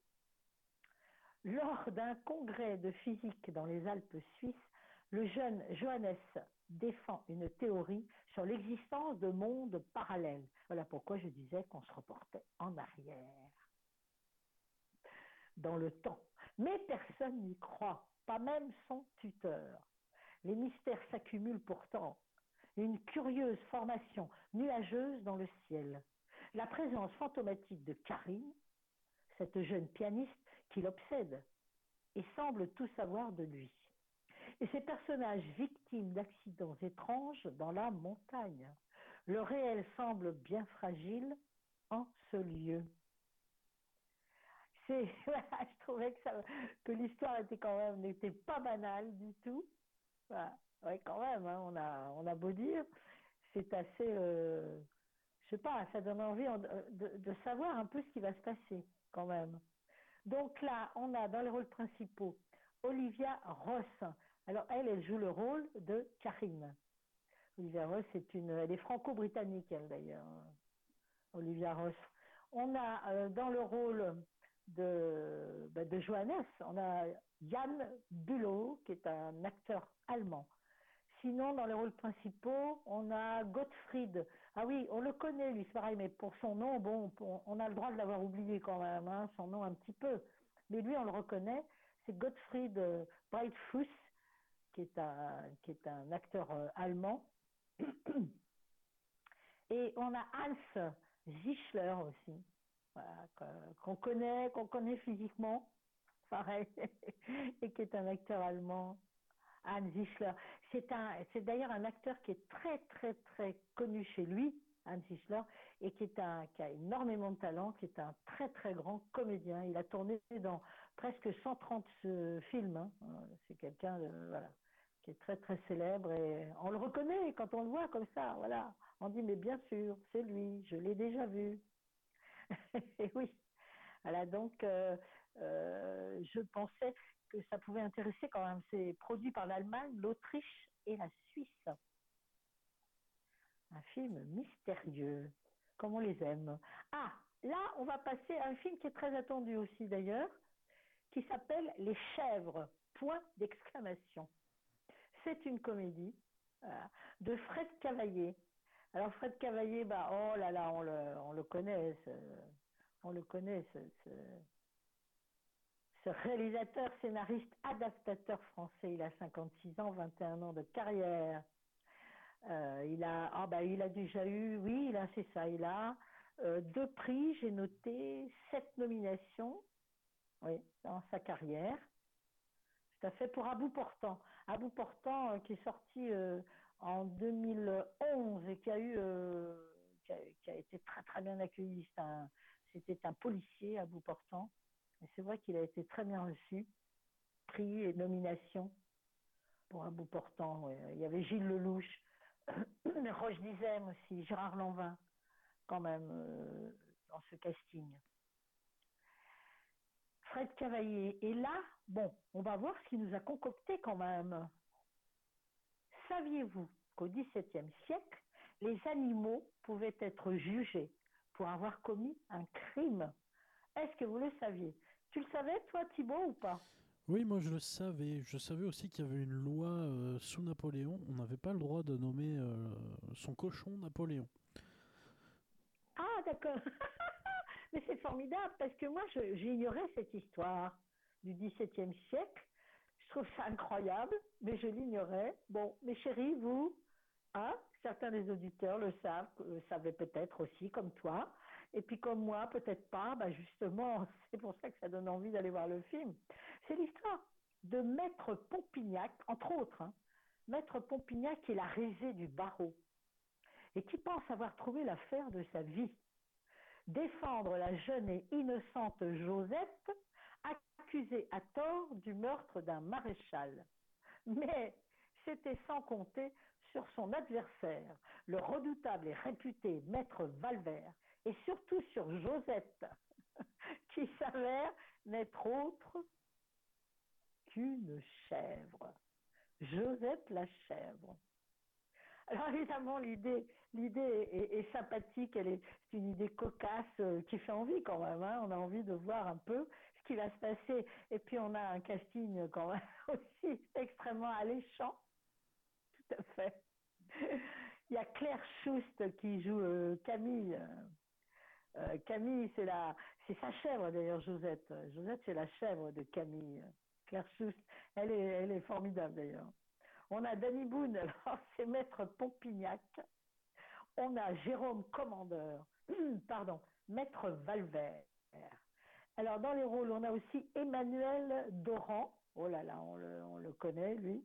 Speaker 5: Lors d'un congrès de physique dans les Alpes suisses, le jeune Johannes défend une théorie sur l'existence de mondes parallèles. Voilà pourquoi je disais qu'on se reportait en arrière, dans le temps. Mais personne n'y croit, pas même son tuteur. Les mystères s'accumulent pourtant. Une curieuse formation nuageuse dans le ciel. La présence fantomatique de Karine, cette jeune pianiste qui l'obsède et semble tout savoir de lui. Et ces personnages victimes d'accidents étranges dans la montagne. Le réel semble bien fragile en ce lieu. <laughs> Je trouvais que, l'histoire n'était pas banale du tout. Voilà. Ouais, quand même, hein, on a on a beau dire, c'est assez, euh, je sais pas, ça donne envie en- de, savoir un peu ce qui va se passer quand même. Donc là, on a dans les rôles principaux Olivia Ross. Alors elle, elle joue le rôle de Karine. Olivia Ross, c'est une, elle est franco-britannique elle d'ailleurs. Olivia Ross. On a euh, dans le rôle de, bah, de Johannes, on a Jan Bülow, qui est un acteur allemand. Sinon, dans les rôles principaux, on a Gottfried. Ah oui, on le connaît, lui, c'est pareil, mais pour son nom, bon, on- a le droit de l'avoir oublié quand même, hein, son nom un petit peu. Mais lui, on le reconnaît, c'est Gottfried euh, Breitfuss, qui est un, acteur euh, allemand. <clears throat> Et on a Hans Zischler aussi, qu'on connaît, qu'on connaît physiquement, <laughs> pareil, et qui est un acteur allemand. Hans Zischler. C'est d'ailleurs un acteur qui est très très très connu chez lui, Hans Zischler, et qui a énormément de talent, qui est un très très grand comédien. Il a tourné dans presque 130 euh, films. hein. C'est quelqu'un qui est très très célèbre et on le reconnaît quand on le voit comme ça. Voilà, on dit mais bien sûr, c'est lui, je l'ai déjà vu. <laughs> et oui. Voilà, donc euh, euh, je pensais que ça pouvait intéresser quand même. C'est produit par l'Allemagne, l'Autriche et la Suisse. Un film mystérieux, comme on les aime. Ah, là, on va passer à un film qui est très attendu aussi d'ailleurs, qui s'appelle Les Chèvres, point d'exclamation. C'est une comédie euh, de Fred Cavaillé. Alors Fred Cavaillé, bah, oh là là, on le, on le connaît, on le connaît, réalisateur, scénariste, adaptateur français, il a 56 ans, 21 ans de carrière. Euh, il a, ah bah, il a déjà eu, oui, il a, c'est ça, il a euh, deux prix, j'ai noté sept nominations, dans sa carrière. Tout à fait pour À bout portant. À bout portant, euh, qui est sorti en 2011 et qui a eu, qui, a, été très très bien accueilli. C'est un- C'était un policier à bout portant C'est vrai qu'il a été très bien reçu. Prix et nomination pour un bout portant. Il y avait Gilles Lelouch, <clears throat> Roche Dizem aussi, Gérard Lanvin, quand même, euh, dans ce casting. Fred Cavaillé. Et là, bon, on va voir ce qu'il nous a concocté quand même. Saviez-vous qu'au XVIIe siècle, les animaux pouvaient être jugés pour avoir commis un crime? Est-ce que vous le saviez? Tu le savais, toi, Thibault, ou pas?
Speaker 4: Oui, moi je le savais. Je savais aussi qu'il y avait une loi euh, sous Napoléon. On n'avait pas le droit de nommer euh, son cochon Napoléon.
Speaker 5: Ah, d'accord. <laughs> Mais c'est formidable parce que moi, j'ignorais cette histoire du XVIIe siècle. Je trouve ça incroyable, mais je l'ignorais. Bon, mes chéris, vous, hein, certains des auditeurs le savent, euh, savaient peut-être aussi, comme toi. Et puis comme moi, peut-être pas. Bah justement, <laughs> c'est pour ça que ça donne envie d'aller voir le film. C'est l'histoire de Maître Pompignac, entre autres. hein. Maître Pompignac qui est la risée du barreau et qui pense avoir trouvé l'affaire de sa vie. Défendre la jeune et innocente Josette, accusée à tort du meurtre d'un maréchal. Mais c'était sans compter sur son adversaire, le redoutable et réputé maître Valvert, et surtout sur Josette, <laughs> qui s'avère n'être autre qu'une chèvre. Josette la chèvre. Alors évidemment, l'idée, l'idée est, sympathique, elle est, c'est une idée cocasse euh, qui fait envie quand même. hein. On a envie de voir un peu ce qui va se passer. Et puis on a un casting quand même <laughs> aussi extrêmement alléchant. Tout à fait. Il y a Claire Schust qui joue euh, Camille. Euh, Camille, c'est la, c'est sa chèvre d'ailleurs, Josette. Josette, c'est la chèvre de Camille. Claire Schust, elle est, formidable d'ailleurs. On a Danny Boone, <laughs> alors c'est Maître Pompignac. On a Jérôme Commandeur, <clears throat> pardon, Maître Valvert. Alors dans les rôles, on a aussi Emmanuel Doran. Oh là là, on le, on le connaît lui.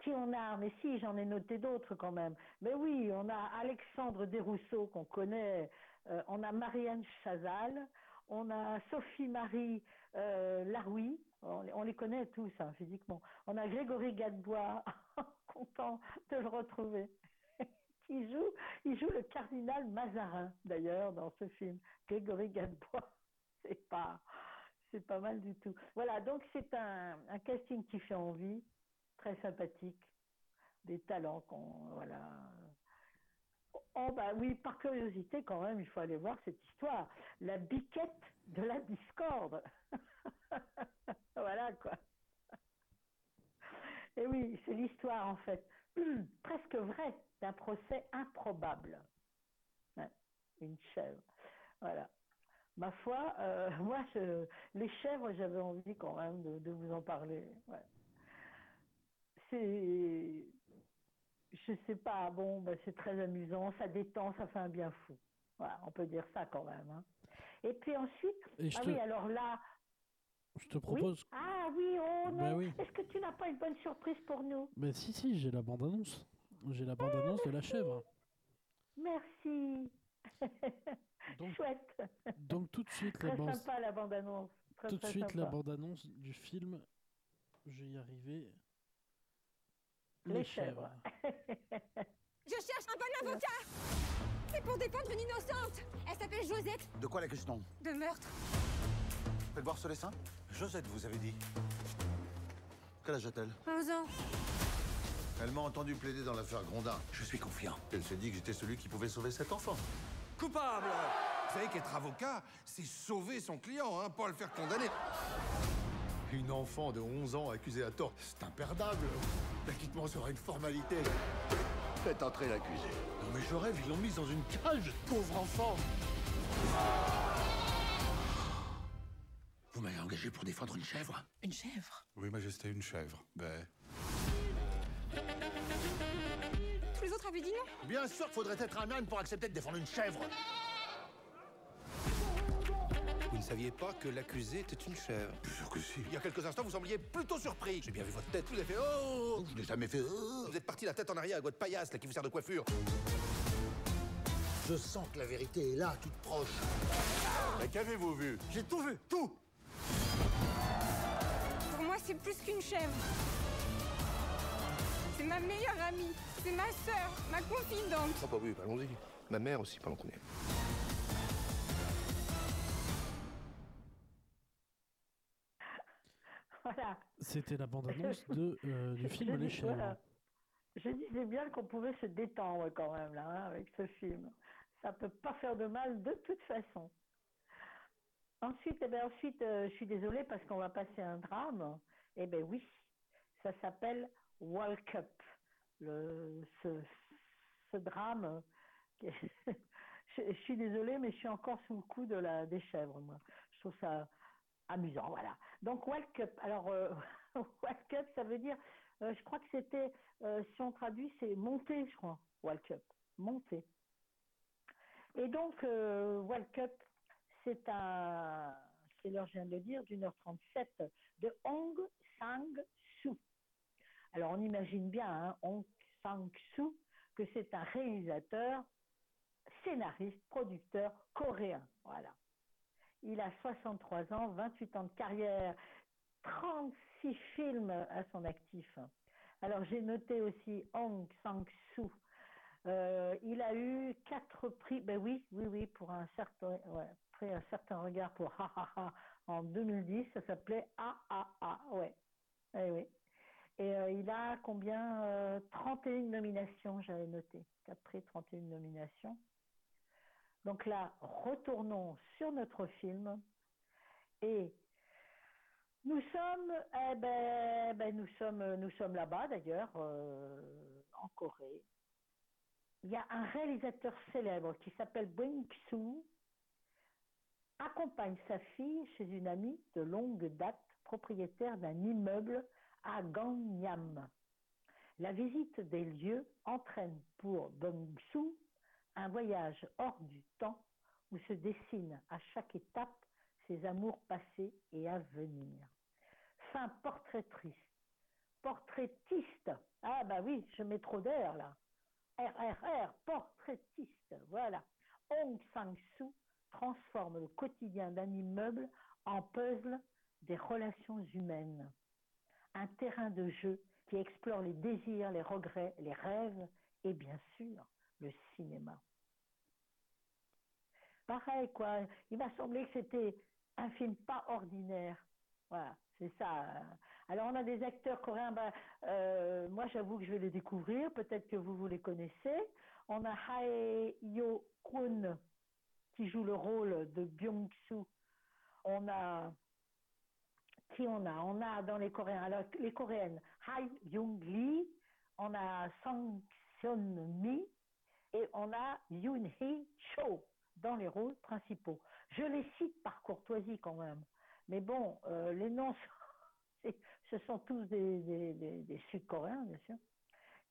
Speaker 5: Qui on a? Mais si, j'en ai noté d'autres quand même. Mais oui, on a Alexandre Desrousseaux qu'on connaît. Euh, on a Marianne Chazal. On a Sophie-Marie euh, Laroui. On, les- on les connaît tous hein, physiquement. On a Grégory Gadebois. <laughs> Content de le retrouver. <laughs> qui joue, il joue le cardinal Mazarin d'ailleurs dans ce film. Grégory Gadebois. <laughs> C'est pas, c'est pas mal du tout. Voilà, donc c'est un, un casting qui fait envie, très sympathique, des talents qu'on, voilà. Oh bah oui, par curiosité quand même, il faut aller voir cette histoire. La biquette de la discorde. <laughs> voilà quoi. Et oui, c'est l'histoire en fait, <clears throat> presque vraie, d'un procès improbable. Une chèvre. Voilà. Ma foi, euh, <laughs> moi, les chèvres, j'avais envie quand même de, vous en parler. C'est, je sais pas, bon, bah, c'est très amusant, ça détend, ça fait un bien fou. Voilà, on peut dire ça quand même. hein. Et puis ensuite,
Speaker 4: Et
Speaker 5: ah
Speaker 4: te-
Speaker 5: oui, alors là,
Speaker 4: Je te
Speaker 5: oui.
Speaker 4: propose.
Speaker 5: Ah oui, oh non.
Speaker 4: Bah oui.
Speaker 5: Est-ce que tu n'as pas une bonne surprise pour nous?
Speaker 4: Mais si, si, j'ai la bande-annonce. J'ai la bande-annonce de la chèvre.
Speaker 5: Merci. <laughs> Chouette.
Speaker 4: Donc tout de suite, la
Speaker 5: Très
Speaker 4: bande-
Speaker 5: sympa la bande-annonce. Très,
Speaker 4: tout de suite la bande-annonce du film. Je vais y arriver.
Speaker 5: Les chèvres. <laughs>
Speaker 15: Je cherche un bon avocat C'est pour défendre une innocente Elle s'appelle Josette,
Speaker 13: De quoi la question
Speaker 15: de meurtre.
Speaker 13: Faites voir ce dessin Josette, vous avez dit. Quel âge a-t-elle?
Speaker 15: 11 ans.
Speaker 1: Elle m'a entendu plaider dans l'affaire Grondin.
Speaker 13: Je suis confiant.
Speaker 1: Elle s'est dit que j'étais celui qui pouvait sauver cet enfant.
Speaker 8: Coupable Vous savez qu'être avocat, c'est sauver son client, hein, pas le faire condamner.
Speaker 1: Une enfant de 11 ans accusée à tort, c'est imperdable. L'acquittement sera une formalité. Faites entrer l'accusé. Non mais je rêve, ils l'ont mise dans une cage, pauvre enfant.
Speaker 13: Vous m'avez engagé pour défendre une chèvre
Speaker 15: Une chèvre?
Speaker 8: Oui, Majesté, une chèvre. Ben.
Speaker 15: Tous les autres avaient dit non?
Speaker 13: Bien sûr qu'il faudrait être un âne pour accepter de défendre une chèvre.
Speaker 10: Vous ne saviez pas que l'accusé était une chèvre
Speaker 13: Bien sûr que si.
Speaker 8: Il y a quelques instants, vous sembliez plutôt surpris.
Speaker 10: J'ai bien vu votre tête.
Speaker 8: Vous avez fait Oh
Speaker 13: Je n'ai jamais fait. euh.
Speaker 8: Vous êtes parti la tête en arrière avec votre paillasse là, qui vous sert de coiffure.
Speaker 1: Je sens que la vérité est là, toute proche.
Speaker 13: Mais qu'avez-vous vu?
Speaker 1: J'ai tout vu, tout
Speaker 15: Pour moi, c'est plus qu'une chèvre. C'est ma meilleure amie. C'est ma sœur, ma confidente.
Speaker 8: Ah bah oui, allons-y. Ma mère aussi, pendant qu'on est.
Speaker 5: Voilà.
Speaker 4: C'était la bande-annonce de, euh, <laughs> du film Les Chèvres.
Speaker 5: voilà. Je disais bien qu'on pouvait se détendre quand même là hein, avec ce film. Ça peut pas faire de mal de toute façon. Ensuite, eh ben, ensuite, euh, je suis désolée parce qu'on va passer un drame. Eh ben oui, ça s'appelle World Cup. Le, ce, ce drame. <laughs> je, je suis désolée, mais je suis encore sous le coup de la des chèvres. Moi, je trouve ça amusant. Voilà. Donc World Cup. Alors euh, <laughs> World Cup, ça veut dire, euh, je crois que c'était, euh, si on traduit, c'est monter, je crois. World Cup, monter. Et donc euh, World Cup, c'est un, c'est l'heure, je viens de le dire, d'une heure 37 de Hong Sang-soo. Alors on imagine bien, hein, Hong Sang-soo, que c'est un réalisateur, scénariste, producteur coréen. Voilà. Il a 63 ans, 28 ans de carrière, 36 films à son actif. Alors j'ai noté aussi Hong Sang-soo. Euh, il a eu quatre prix, ben oui, oui, oui, pour un certain, ouais, après un certain regard pour Ha Ha Ha en 2010, ça s'appelait A A A, ouais, Eh oui. Et euh, il a combien euh, 31 nominations, j'avais noté. 4 prix, 31 nominations. Donc là, retournons sur notre film et nous sommes, eh ben, ben, nous sommes, nous sommes là-bas d'ailleurs, euh, en Corée. Il y a un réalisateur célèbre qui s'appelle Bong Soo, accompagne sa fille chez une amie de longue date, propriétaire d'un immeuble à Gangnam. La visite des lieux entraîne pour Bong Soo un voyage hors du temps où se dessinent à chaque étape ses amours passés et à venir. Fin portraitiste. Portraitiste. Ah bah oui, je mets trop d'air là. RRR, portraitiste. Voilà. Hong Sang-soo transforme le quotidien d'un immeuble en puzzle des relations humaines. Un terrain de jeu qui explore les désirs, les regrets, les rêves et bien sûr le cinéma. Pareil, quoi. Il m'a semblé que c'était un film pas ordinaire. Voilà, c'est ça. Alors, on a des acteurs coréens. Ben, euh, moi, j'avoue que je vais les découvrir. Peut-être que vous, vous les connaissez. On a Hae Yo Kwon qui joue le rôle de Byung-soo. On a qui on a? On a dans les Coréens, alors les Coréennes, Hae Young Lee, on a Sang Seon Mi et on a Yoon Hee Cho dans les rôles principaux. Je les cite par courtoisie quand même, mais bon, euh, les noms, <laughs> ce sont tous des, Sud-Coréens, bien sûr,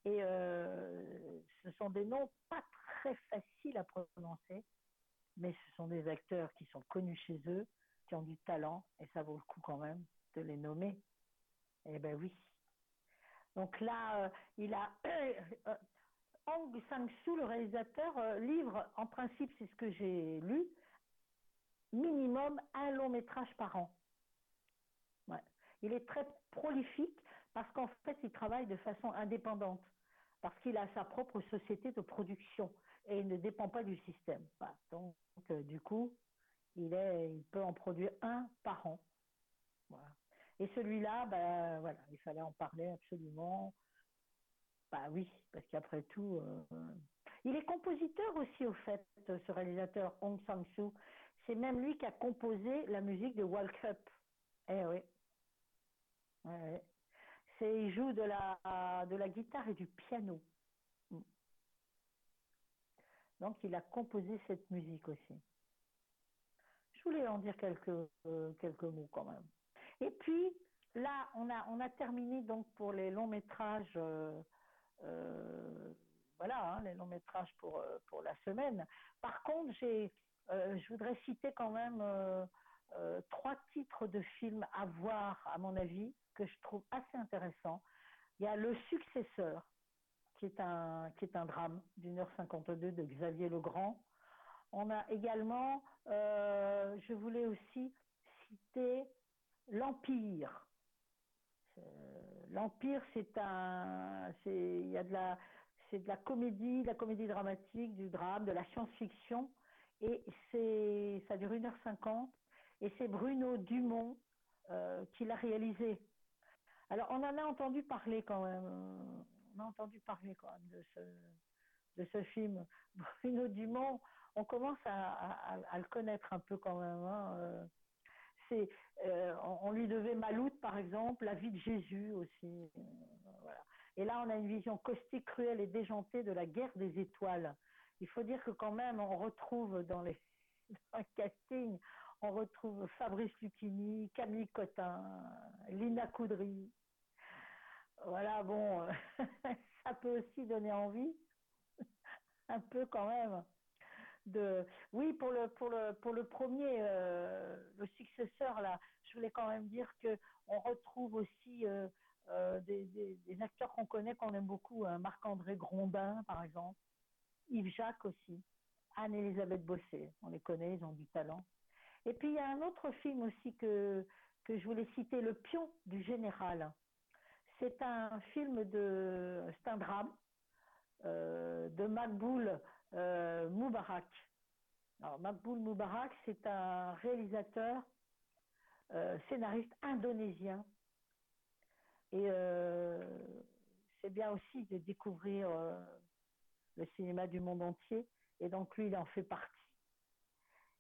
Speaker 5: et euh, ce sont des noms pas très faciles à prononcer, mais ce sont des acteurs qui sont connus chez eux, qui ont du talent, et ça vaut le coup quand même de les nommer. Eh ben oui. Donc là, euh, il a <clears throat> Sang-soo, le réalisateur, euh, livre, en principe, c'est ce que j'ai lu, minimum un long métrage par an. Il est très prolifique parce qu'en fait, il travaille de façon indépendante, parce qu'il a sa propre société de production et il ne dépend pas du système. Donc, euh, du coup, il, peut en produire un par an. Et celui-là, ben, voilà, il fallait en parler absolument. Bah oui, parce qu'après tout, euh, il est compositeur aussi au fait, ce réalisateur Hong Sang-soo. C'est même lui qui a composé la musique de World Cup. Eh oui. Ouais, ouais. C'est, il joue de la, de la guitare et du piano. Mm. Donc il a composé cette musique aussi. Je voulais en dire quelques, euh, quelques mots quand même. Et puis là, on a, on a terminé donc pour les longs métrages. euh, voilà, hein, les longs métrages pour, euh, pour la semaine. Par contre, j'ai, euh, je voudrais citer quand même euh, euh, trois titres de films à voir, à mon avis, que je trouve assez intéressants. Il y a Le Successeur, qui est un, qui est un drame d'une heure 52 de Xavier Legrand. On a également, euh, je voulais aussi citer L'Empire. Euh, L'Empire, c'est un, c'est, il y a de la, c'est de la comédie, de la comédie dramatique, du drame, de la science-fiction, et c'est, ça dure 1h50, et c'est Bruno Dumont euh, qui l'a réalisé. Alors, on en a entendu parler quand même, on a entendu parler quand même de ce, de ce film. Bruno Dumont, on commence à, le connaître un peu quand même. hein, euh. Euh, on, lui devait Maloute, par exemple, La vie de Jésus aussi. Et là, on a une vision caustique, cruelle et déjantée de la guerre des étoiles. Il faut dire que quand même, on retrouve dans les <laughs> dans casting, on retrouve Fabrice Lucchini, Camille Cotin, Lina Coudry. Voilà, bon, <laughs> ça peut aussi donner envie, <laughs> un peu quand même, Oui, pour le pour le pour le premier, euh, le successeur là, je voulais quand même dire que on retrouve aussi euh, euh, des, des, acteurs qu'on connaît, qu'on aime beaucoup, hein, Marc-André Grondin par exemple, Yves Jacques aussi, Anne-Elisabeth Bossé, on les connaît, ils ont du talent. Et puis il y a un autre film aussi que que je voulais citer, Le Pion du Général. C'est un film de, c'est un drame de Makboul euh, Moubarak. Alors Makboul Moubarak, c'est un réalisateur, euh, scénariste indonésien. Et euh, c'est bien aussi de découvrir le cinéma du monde entier. Et donc lui, il en fait partie.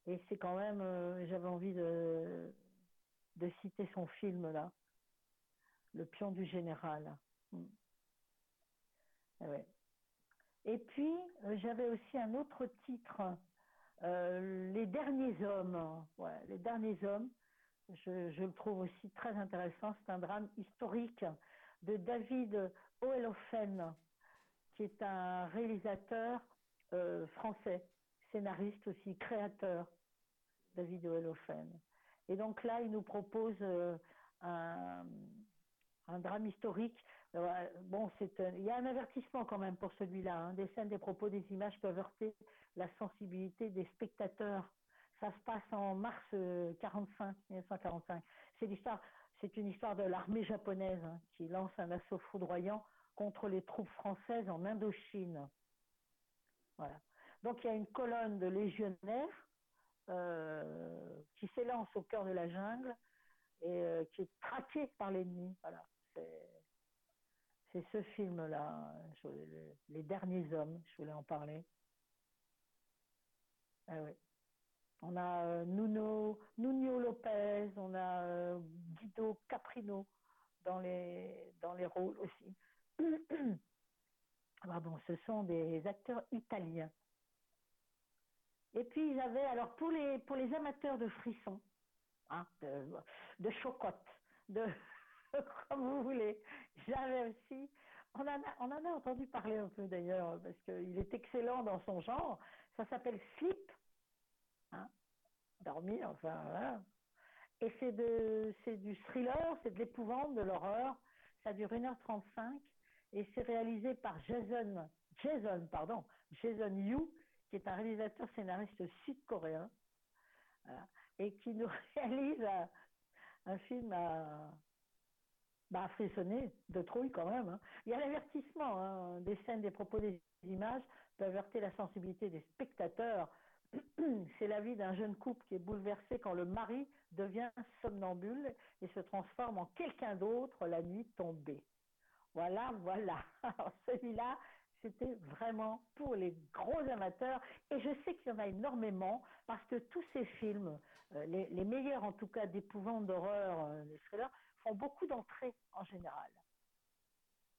Speaker 5: Et c'est quand même, j'avais envie de, citer son film là, Le pion du général. Mm. Ah. Et puis, euh, j'avais aussi un autre titre, euh, Les derniers hommes. Les derniers hommes. Je, le trouve aussi très intéressant. C'est un drame historique de David Oelofen, qui est un réalisateur euh, français, scénariste aussi, créateur, David Oelofen. Et donc là, il nous propose un drame historique. Euh, Bon, c'est il y a un avertissement quand même pour celui-là. hein. Des scènes, des propos, des images peuvent heurter la sensibilité des spectateurs. Ça se passe en mars euh, 45, 1945. C'est l'histoire, c'est une histoire de l'armée japonaise hein, qui lance un assaut foudroyant contre les troupes françaises en Indochine. Voilà. Donc il y a une colonne de légionnaires euh, qui s'élance au cœur de la jungle et euh, qui est traquée par l'ennemi. Voilà. C'est ce film-là, le- Les Derniers Hommes, je voulais en parler. Ah oui. On a euh, Nuno, Nuno Lopez, on a euh, Guido Caprino dans les, dans les rôles aussi. <clears throat> Pardon, ce sont des acteurs italiens. Et puis j'avais, alors pour les, pour les amateurs de frissons, hein, de, de chocotte, de <laughs> comme vous voulez, j'avais aussi, on en, a, entendu parler un peu d'ailleurs, parce qu'il est excellent dans son genre, ça s'appelle Sleep, hein, dormir, enfin voilà. Et c'est du thriller, c'est de l'épouvante, de l'horreur. Ça dure 1h35 et c'est réalisé par Jason, Jason, pardon, Jason Yu, qui est un réalisateur scénariste sud-coréen, et qui nous <laughs> réalise un, un film à, bah, frissonner, de trouille quand même. hein. Il y a l'avertissement, hein, des scènes, des propos, des images peuvent heurter la sensibilité des spectateurs. <clears throat> C'est la vie d'un jeune couple qui est bouleversé quand le mari devient somnambule et se transforme en quelqu'un d'autre la nuit tombée. Voilà, voilà. <laughs> Alors celui-là, c'était vraiment pour les gros amateurs et je sais qu'il y en a énormément parce que tous ces films, euh, les, meilleurs en tout cas d'épouvante, d'horreur, euh, les thrillers, font beaucoup d'entrées en général.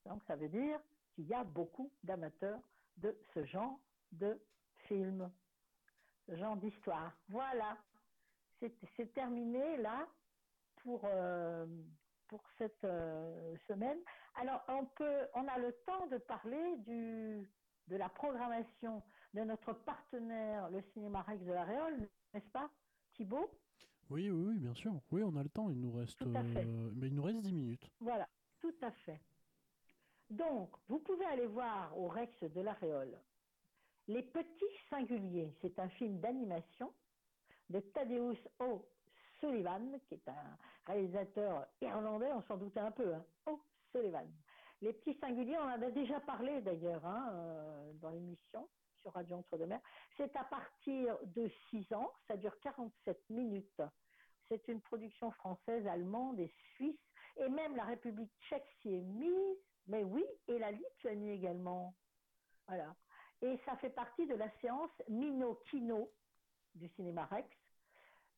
Speaker 5: Donc ça veut dire qu'il y a beaucoup d'amateurs de ce genre de film, ce genre d'histoire. Voilà, c'est terminé là pour, euh, pour cette euh, semaine. Alors on peut, on a le temps de parler du, de la programmation de notre partenaire, le Cinéma Rex de la Réole, n'est-ce pas, Thibaut?
Speaker 4: Oui, oui, oui, bien sûr. Oui, on a le temps. Il nous reste,
Speaker 5: Tout à fait.
Speaker 4: euh, mais il nous reste 10 minutes.
Speaker 5: Voilà, tout à fait. Donc, vous pouvez aller voir au Rex de la Réole Les Petits Singuliers. C'est un film d'animation de Thaddeus O. Sullivan, qui est un réalisateur irlandais, on s'en doutait un peu. Hein. O. Sullivan. Les Petits Singuliers, on en a déjà parlé d'ailleurs hein, euh, dans l'émission sur Radio Entre-deux-Mers. C'est à partir de 6 ans, ça dure 47 minutes. C'est une production française, allemande et suisse, et même la République tchèque s'y est mise, mais oui, et la Lituanie également. Voilà. Et ça fait partie de la séance Mino Kino du cinéma Rex,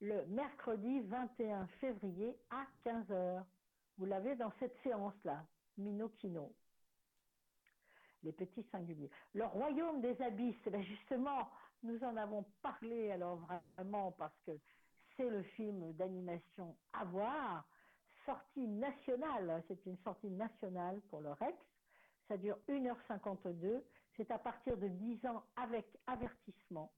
Speaker 5: le mercredi 21 février à 15h. Vous l'avez dans cette séance-là, Mino Kino les petits singuliers. Le royaume des abysses, <laughs> ben justement, nous en avons parlé alors vraiment parce que c'est le film d'animation à voir, sortie nationale, c'est une sortie nationale pour le Rex, ça dure 1h52, c'est à partir de 10 ans avec avertissement.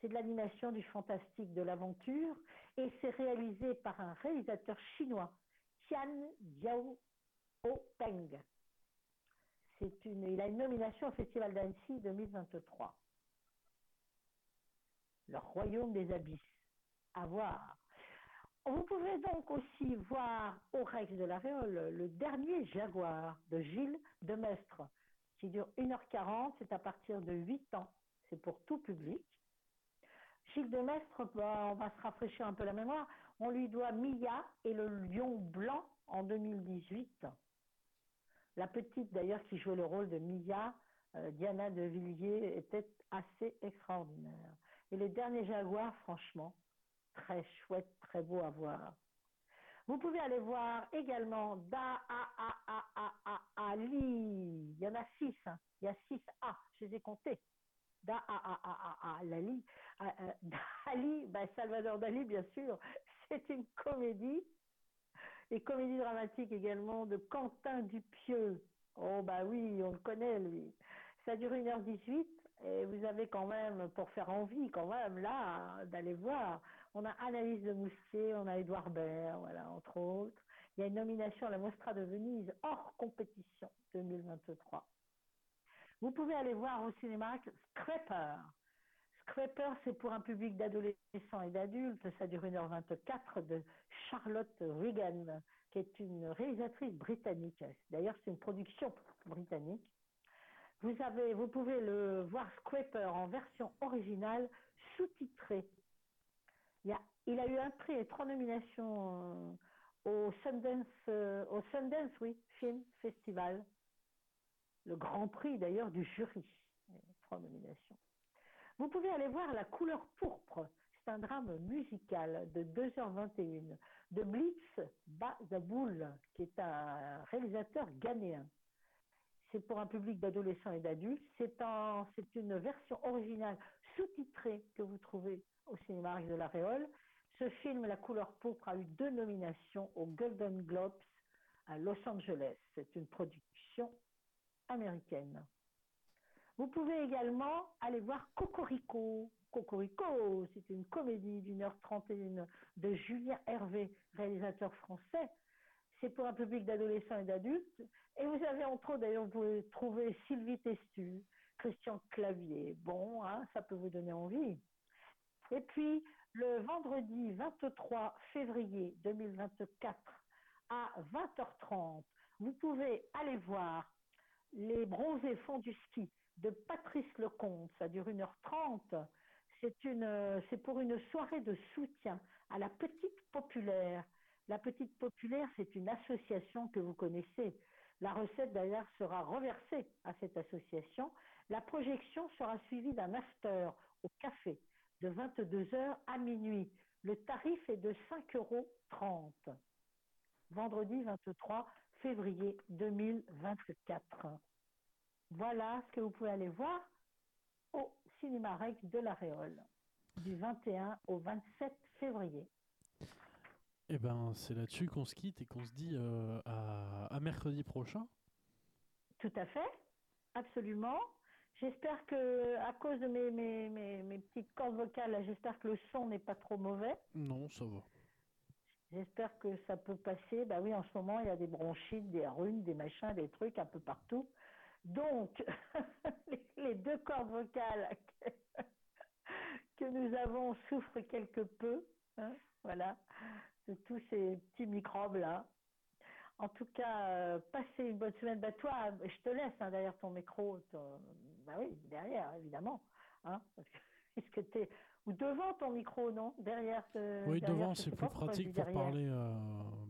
Speaker 5: C'est de l'animation du fantastique, de l'aventure, et c'est réalisé par un réalisateur chinois, Tian Diao Peng il a une nomination au Festival d'Annecy 2023. Le royaume des abysses. À voir. Vous pouvez donc aussi voir au Rex de la Réole le dernier Jaguar de Gilles Demestre, qui dure 1h40, c'est à partir de 8 ans, c'est pour tout public. Gilles Demestre, bah, on va se rafraîchir un peu la mémoire, on lui doit Mia et le lion blanc en 2018. La petite, d'ailleurs, qui jouait le rôle de Mia, euh, Diana de Villiers, était assez extraordinaire. Et le dernier Jaguar, franchement, très chouette, très beau à voir. Vous pouvez aller voir également Da A A A A A Ali. Il y en a six. Hein. Il y a six A. Je les ai comptés. Da A A A A A Lali. Euh, euh, Dali, ben Salvador Dali, bien sûr. C'est une comédie les comédies dramatiques également de Quentin Dupieux. Oh bah oui, on le connaît lui. Ça dure 1h18 et vous avez quand même, pour faire envie quand même, là, d'aller voir. On a Analyse de Moustier, on a Édouard Baird, voilà, entre autres. Il y a une nomination à la Mostra de Venise hors compétition 2023. Vous pouvez aller voir au cinéma Scraper. Scraper, c'est pour un public d'adolescents et d'adultes. Ça dure 1h24 de Charlotte Regan, qui est une réalisatrice britannique. D'ailleurs, c'est une production britannique. Vous, vous pouvez le voir Scraper en version originale sous-titrée. Il, a, a eu un prix et trois nominations euh, au Sundance, euh, au Sundance, oui, Film Festival. Le grand prix d'ailleurs du jury. Trois nominations. Vous pouvez aller voir La couleur pourpre. C'est un drame musical de 2h21 de Blitz Bazaboul, qui est un réalisateur ghanéen. C'est pour un public d'adolescents et d'adultes. C'est un, une version originale sous-titrée que vous trouvez au cinéma de la Réole. Ce film, La couleur pourpre, a eu deux nominations aux Golden Globes à Los Angeles. C'est une production américaine. Vous pouvez également aller voir Cocorico. Cocorico, c'est une comédie d'une heure trente et une de Julien Hervé, réalisateur français. C'est pour un public d'adolescents et d'adultes. Et vous avez entre autres, d'ailleurs, vous pouvez trouver Sylvie Testu, Christian Clavier. Bon, hein, ça peut vous donner envie. Et puis, le vendredi 23 février 2024 à 20h30, vous pouvez aller voir les bronzés font du ski de Patrice Lecomte. Ça dure 1h30. C'est une, c'est pour une soirée de soutien à la Petite Populaire. La Petite Populaire, c'est une association que vous connaissez. La recette d'ailleurs sera reversée à cette association. La projection sera suivie d'un after au café de 22h à minuit. Le tarif est de 5,30 euros. Vendredi 23 février 2024. Voilà ce que vous pouvez aller voir au Cinéma de la Réole du 21 au 27 février.
Speaker 4: Eh ben, c'est là-dessus qu'on se quitte et qu'on se dit euh, à, mercredi prochain.
Speaker 5: Tout à fait, absolument. J'espère que, à cause de mes, mes, mes, petites cordes vocales, j'espère que le son n'est pas trop mauvais.
Speaker 4: Non, ça va.
Speaker 5: J'espère que ça peut passer. Bah oui, en ce moment, il y a des bronchites, des rhumes, des machins, des trucs un peu partout. Donc, <laughs> les, deux cordes vocales que, que nous avons souffrent quelque peu. hein, voilà, de tous ces petits microbes-là. En tout cas, euh, passez une bonne semaine. Bah, toi, je te laisse hein, derrière ton micro. ton- Bah oui, derrière, évidemment. Hein, parce <laughs> que, t'es ou devant ton micro, non Derrière.
Speaker 4: Oui,
Speaker 5: derrière,
Speaker 4: devant, c'est plus pratique pour
Speaker 5: derrière.
Speaker 4: parler. euh,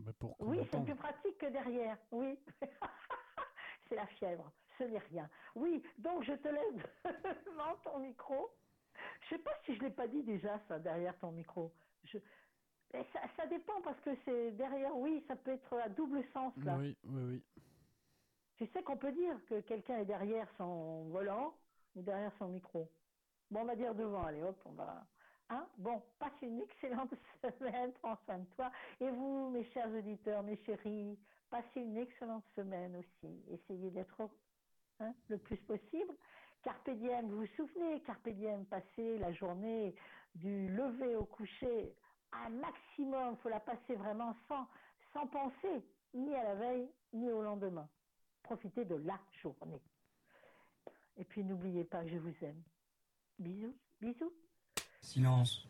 Speaker 4: mais pour
Speaker 5: Oui, c'est plus pratique que derrière, oui. <laughs> c'est la fièvre, ce n'est rien. Oui, donc je te laisse <laughs> devant ton micro. Je sais pas si je l'ai pas dit déjà, ça, derrière ton micro. Je... Ça, ça dépend parce que c'est derrière, oui, ça peut être à double sens, là.
Speaker 4: Oui, oui, oui.
Speaker 5: Tu sais qu'on peut dire que quelqu'un est derrière son volant ou derrière son micro. Bon, on va dire devant, allez, hop, on va. Hein? Bon, passe une excellente <laughs> semaine, prends soin de toi. Et vous, mes chers auditeurs, mes chéris, passez une excellente semaine aussi. Essayez d'être hein, le plus possible. Carpe diem, vous vous souvenez, Carpe diem, passer la journée du lever au coucher un maximum, il faut la passer vraiment sans, sans penser, ni à la veille, ni au lendemain. Profitez de la journée. Et puis n'oubliez pas que je vous aime. Bisous, bisous.
Speaker 3: Silence.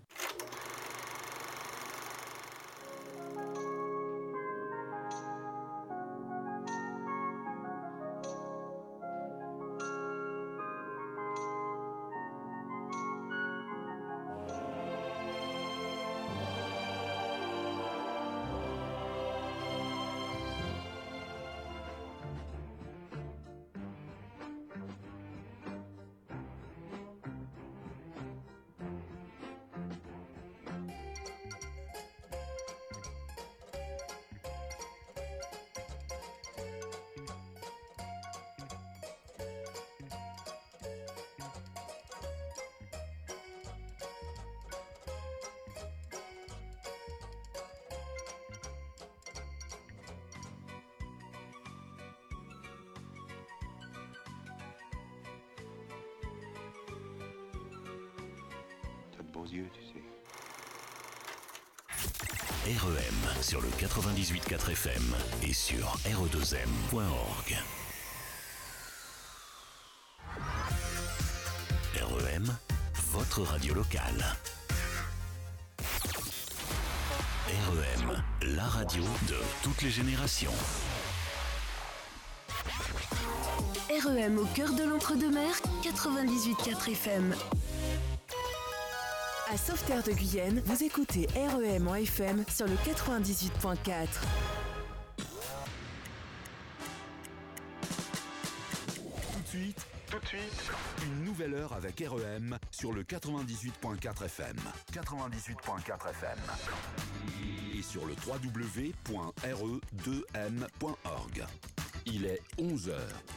Speaker 16: Yeux, tu sais.
Speaker 17: REM sur le 98.4 FM et sur re2m.org. REM, votre radio locale. REM, la radio de toutes les générations.
Speaker 18: REM au cœur de l'entre-deux-mer, 98.4 FM.
Speaker 19: À Sauveterre de Guyenne, vous écoutez REM en FM sur le 98.4.
Speaker 2: Tout de suite, tout de suite, une nouvelle heure avec REM sur le 98.4 FM. 98.4 FM. Et sur le www.re2m.org. Il est 11h.
Speaker 20: Il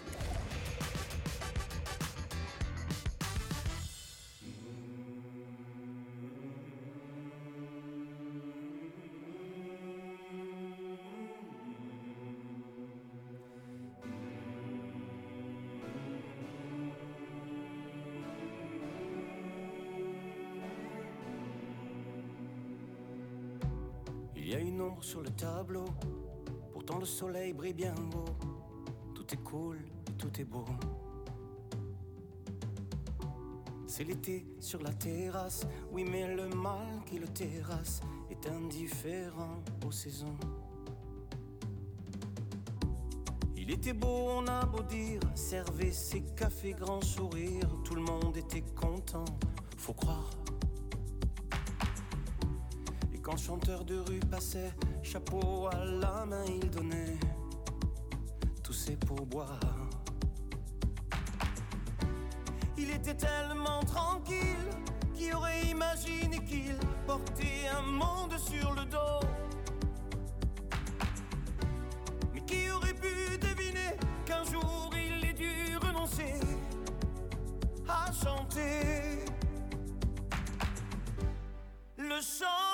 Speaker 20: oui mais le mal qui le terrasse est indifférent aux saisons. Il était beau, on a beau dire, servez ses cafés grand sourire, tout le monde était content, faut croire. Et quand chanteur de rue passait, chapeau à la main, il donnait tous ses pourboires. Il était tellement tranquille qui aurait imaginé qu'il portait un monde sur le dos. Mais qui aurait pu deviner qu'un jour il ait dû renoncer à chanter Le chant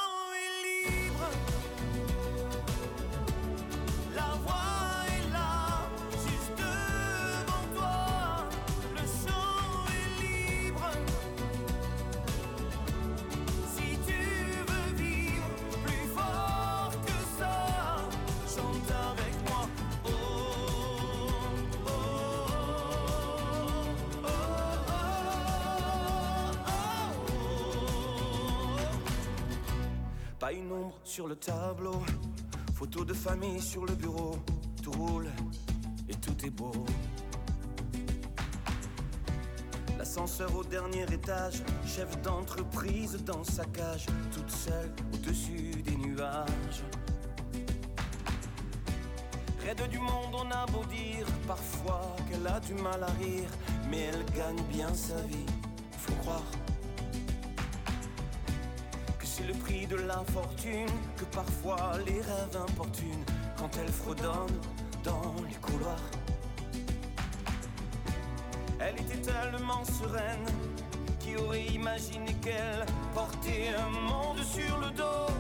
Speaker 20: sur le tableau. Photo de famille sur le bureau. Tout roule et tout est beau. L'ascenseur au dernier étage, chef d'entreprise dans sa cage, toute seule au-dessus des nuages. Raide du monde, on a beau dire parfois qu'elle a du mal à rire, mais elle gagne bien sa vie, faut croire. De la fortune, que parfois les rêves importunent quand elle fredonne dans les couloirs. Elle était tellement sereine qui aurait imaginé qu'elle portait un monde sur le dos?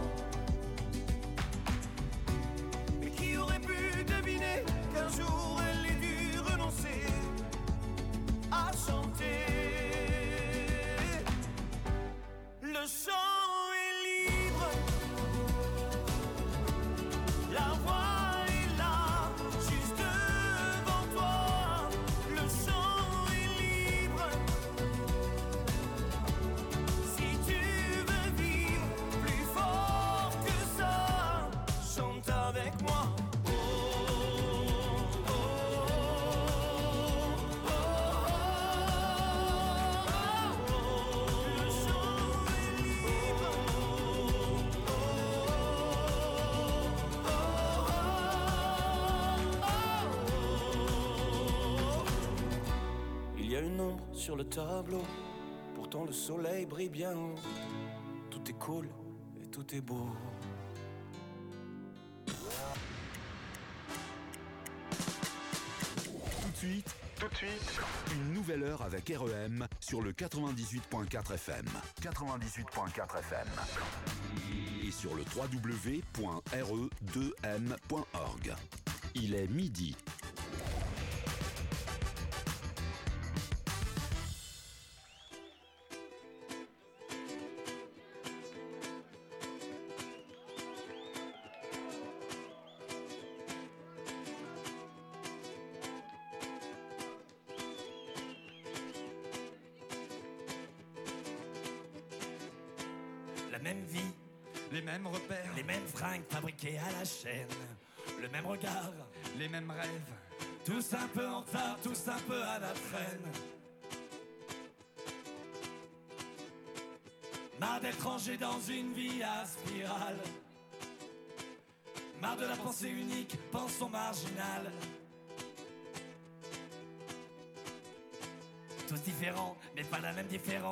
Speaker 20: Et qui aurait pu deviner qu'un jour elle ait dû renoncer sur le tableau, pourtant le soleil brille bien. Tout est cool et tout est beau.
Speaker 2: Tout de suite, tout de suite, une nouvelle heure avec REM sur le 98.4 FM. 98.4 FM. Et sur le www.re2m.org. Il est midi.
Speaker 21: À la chaîne, le même regard, les mêmes rêves, tous un peu en retard, tous un peu à la traîne. Marre d'être rangé dans une vie à spirale. Marre de la pensée unique, pensons marginale. Tous différents, mais pas la même différence.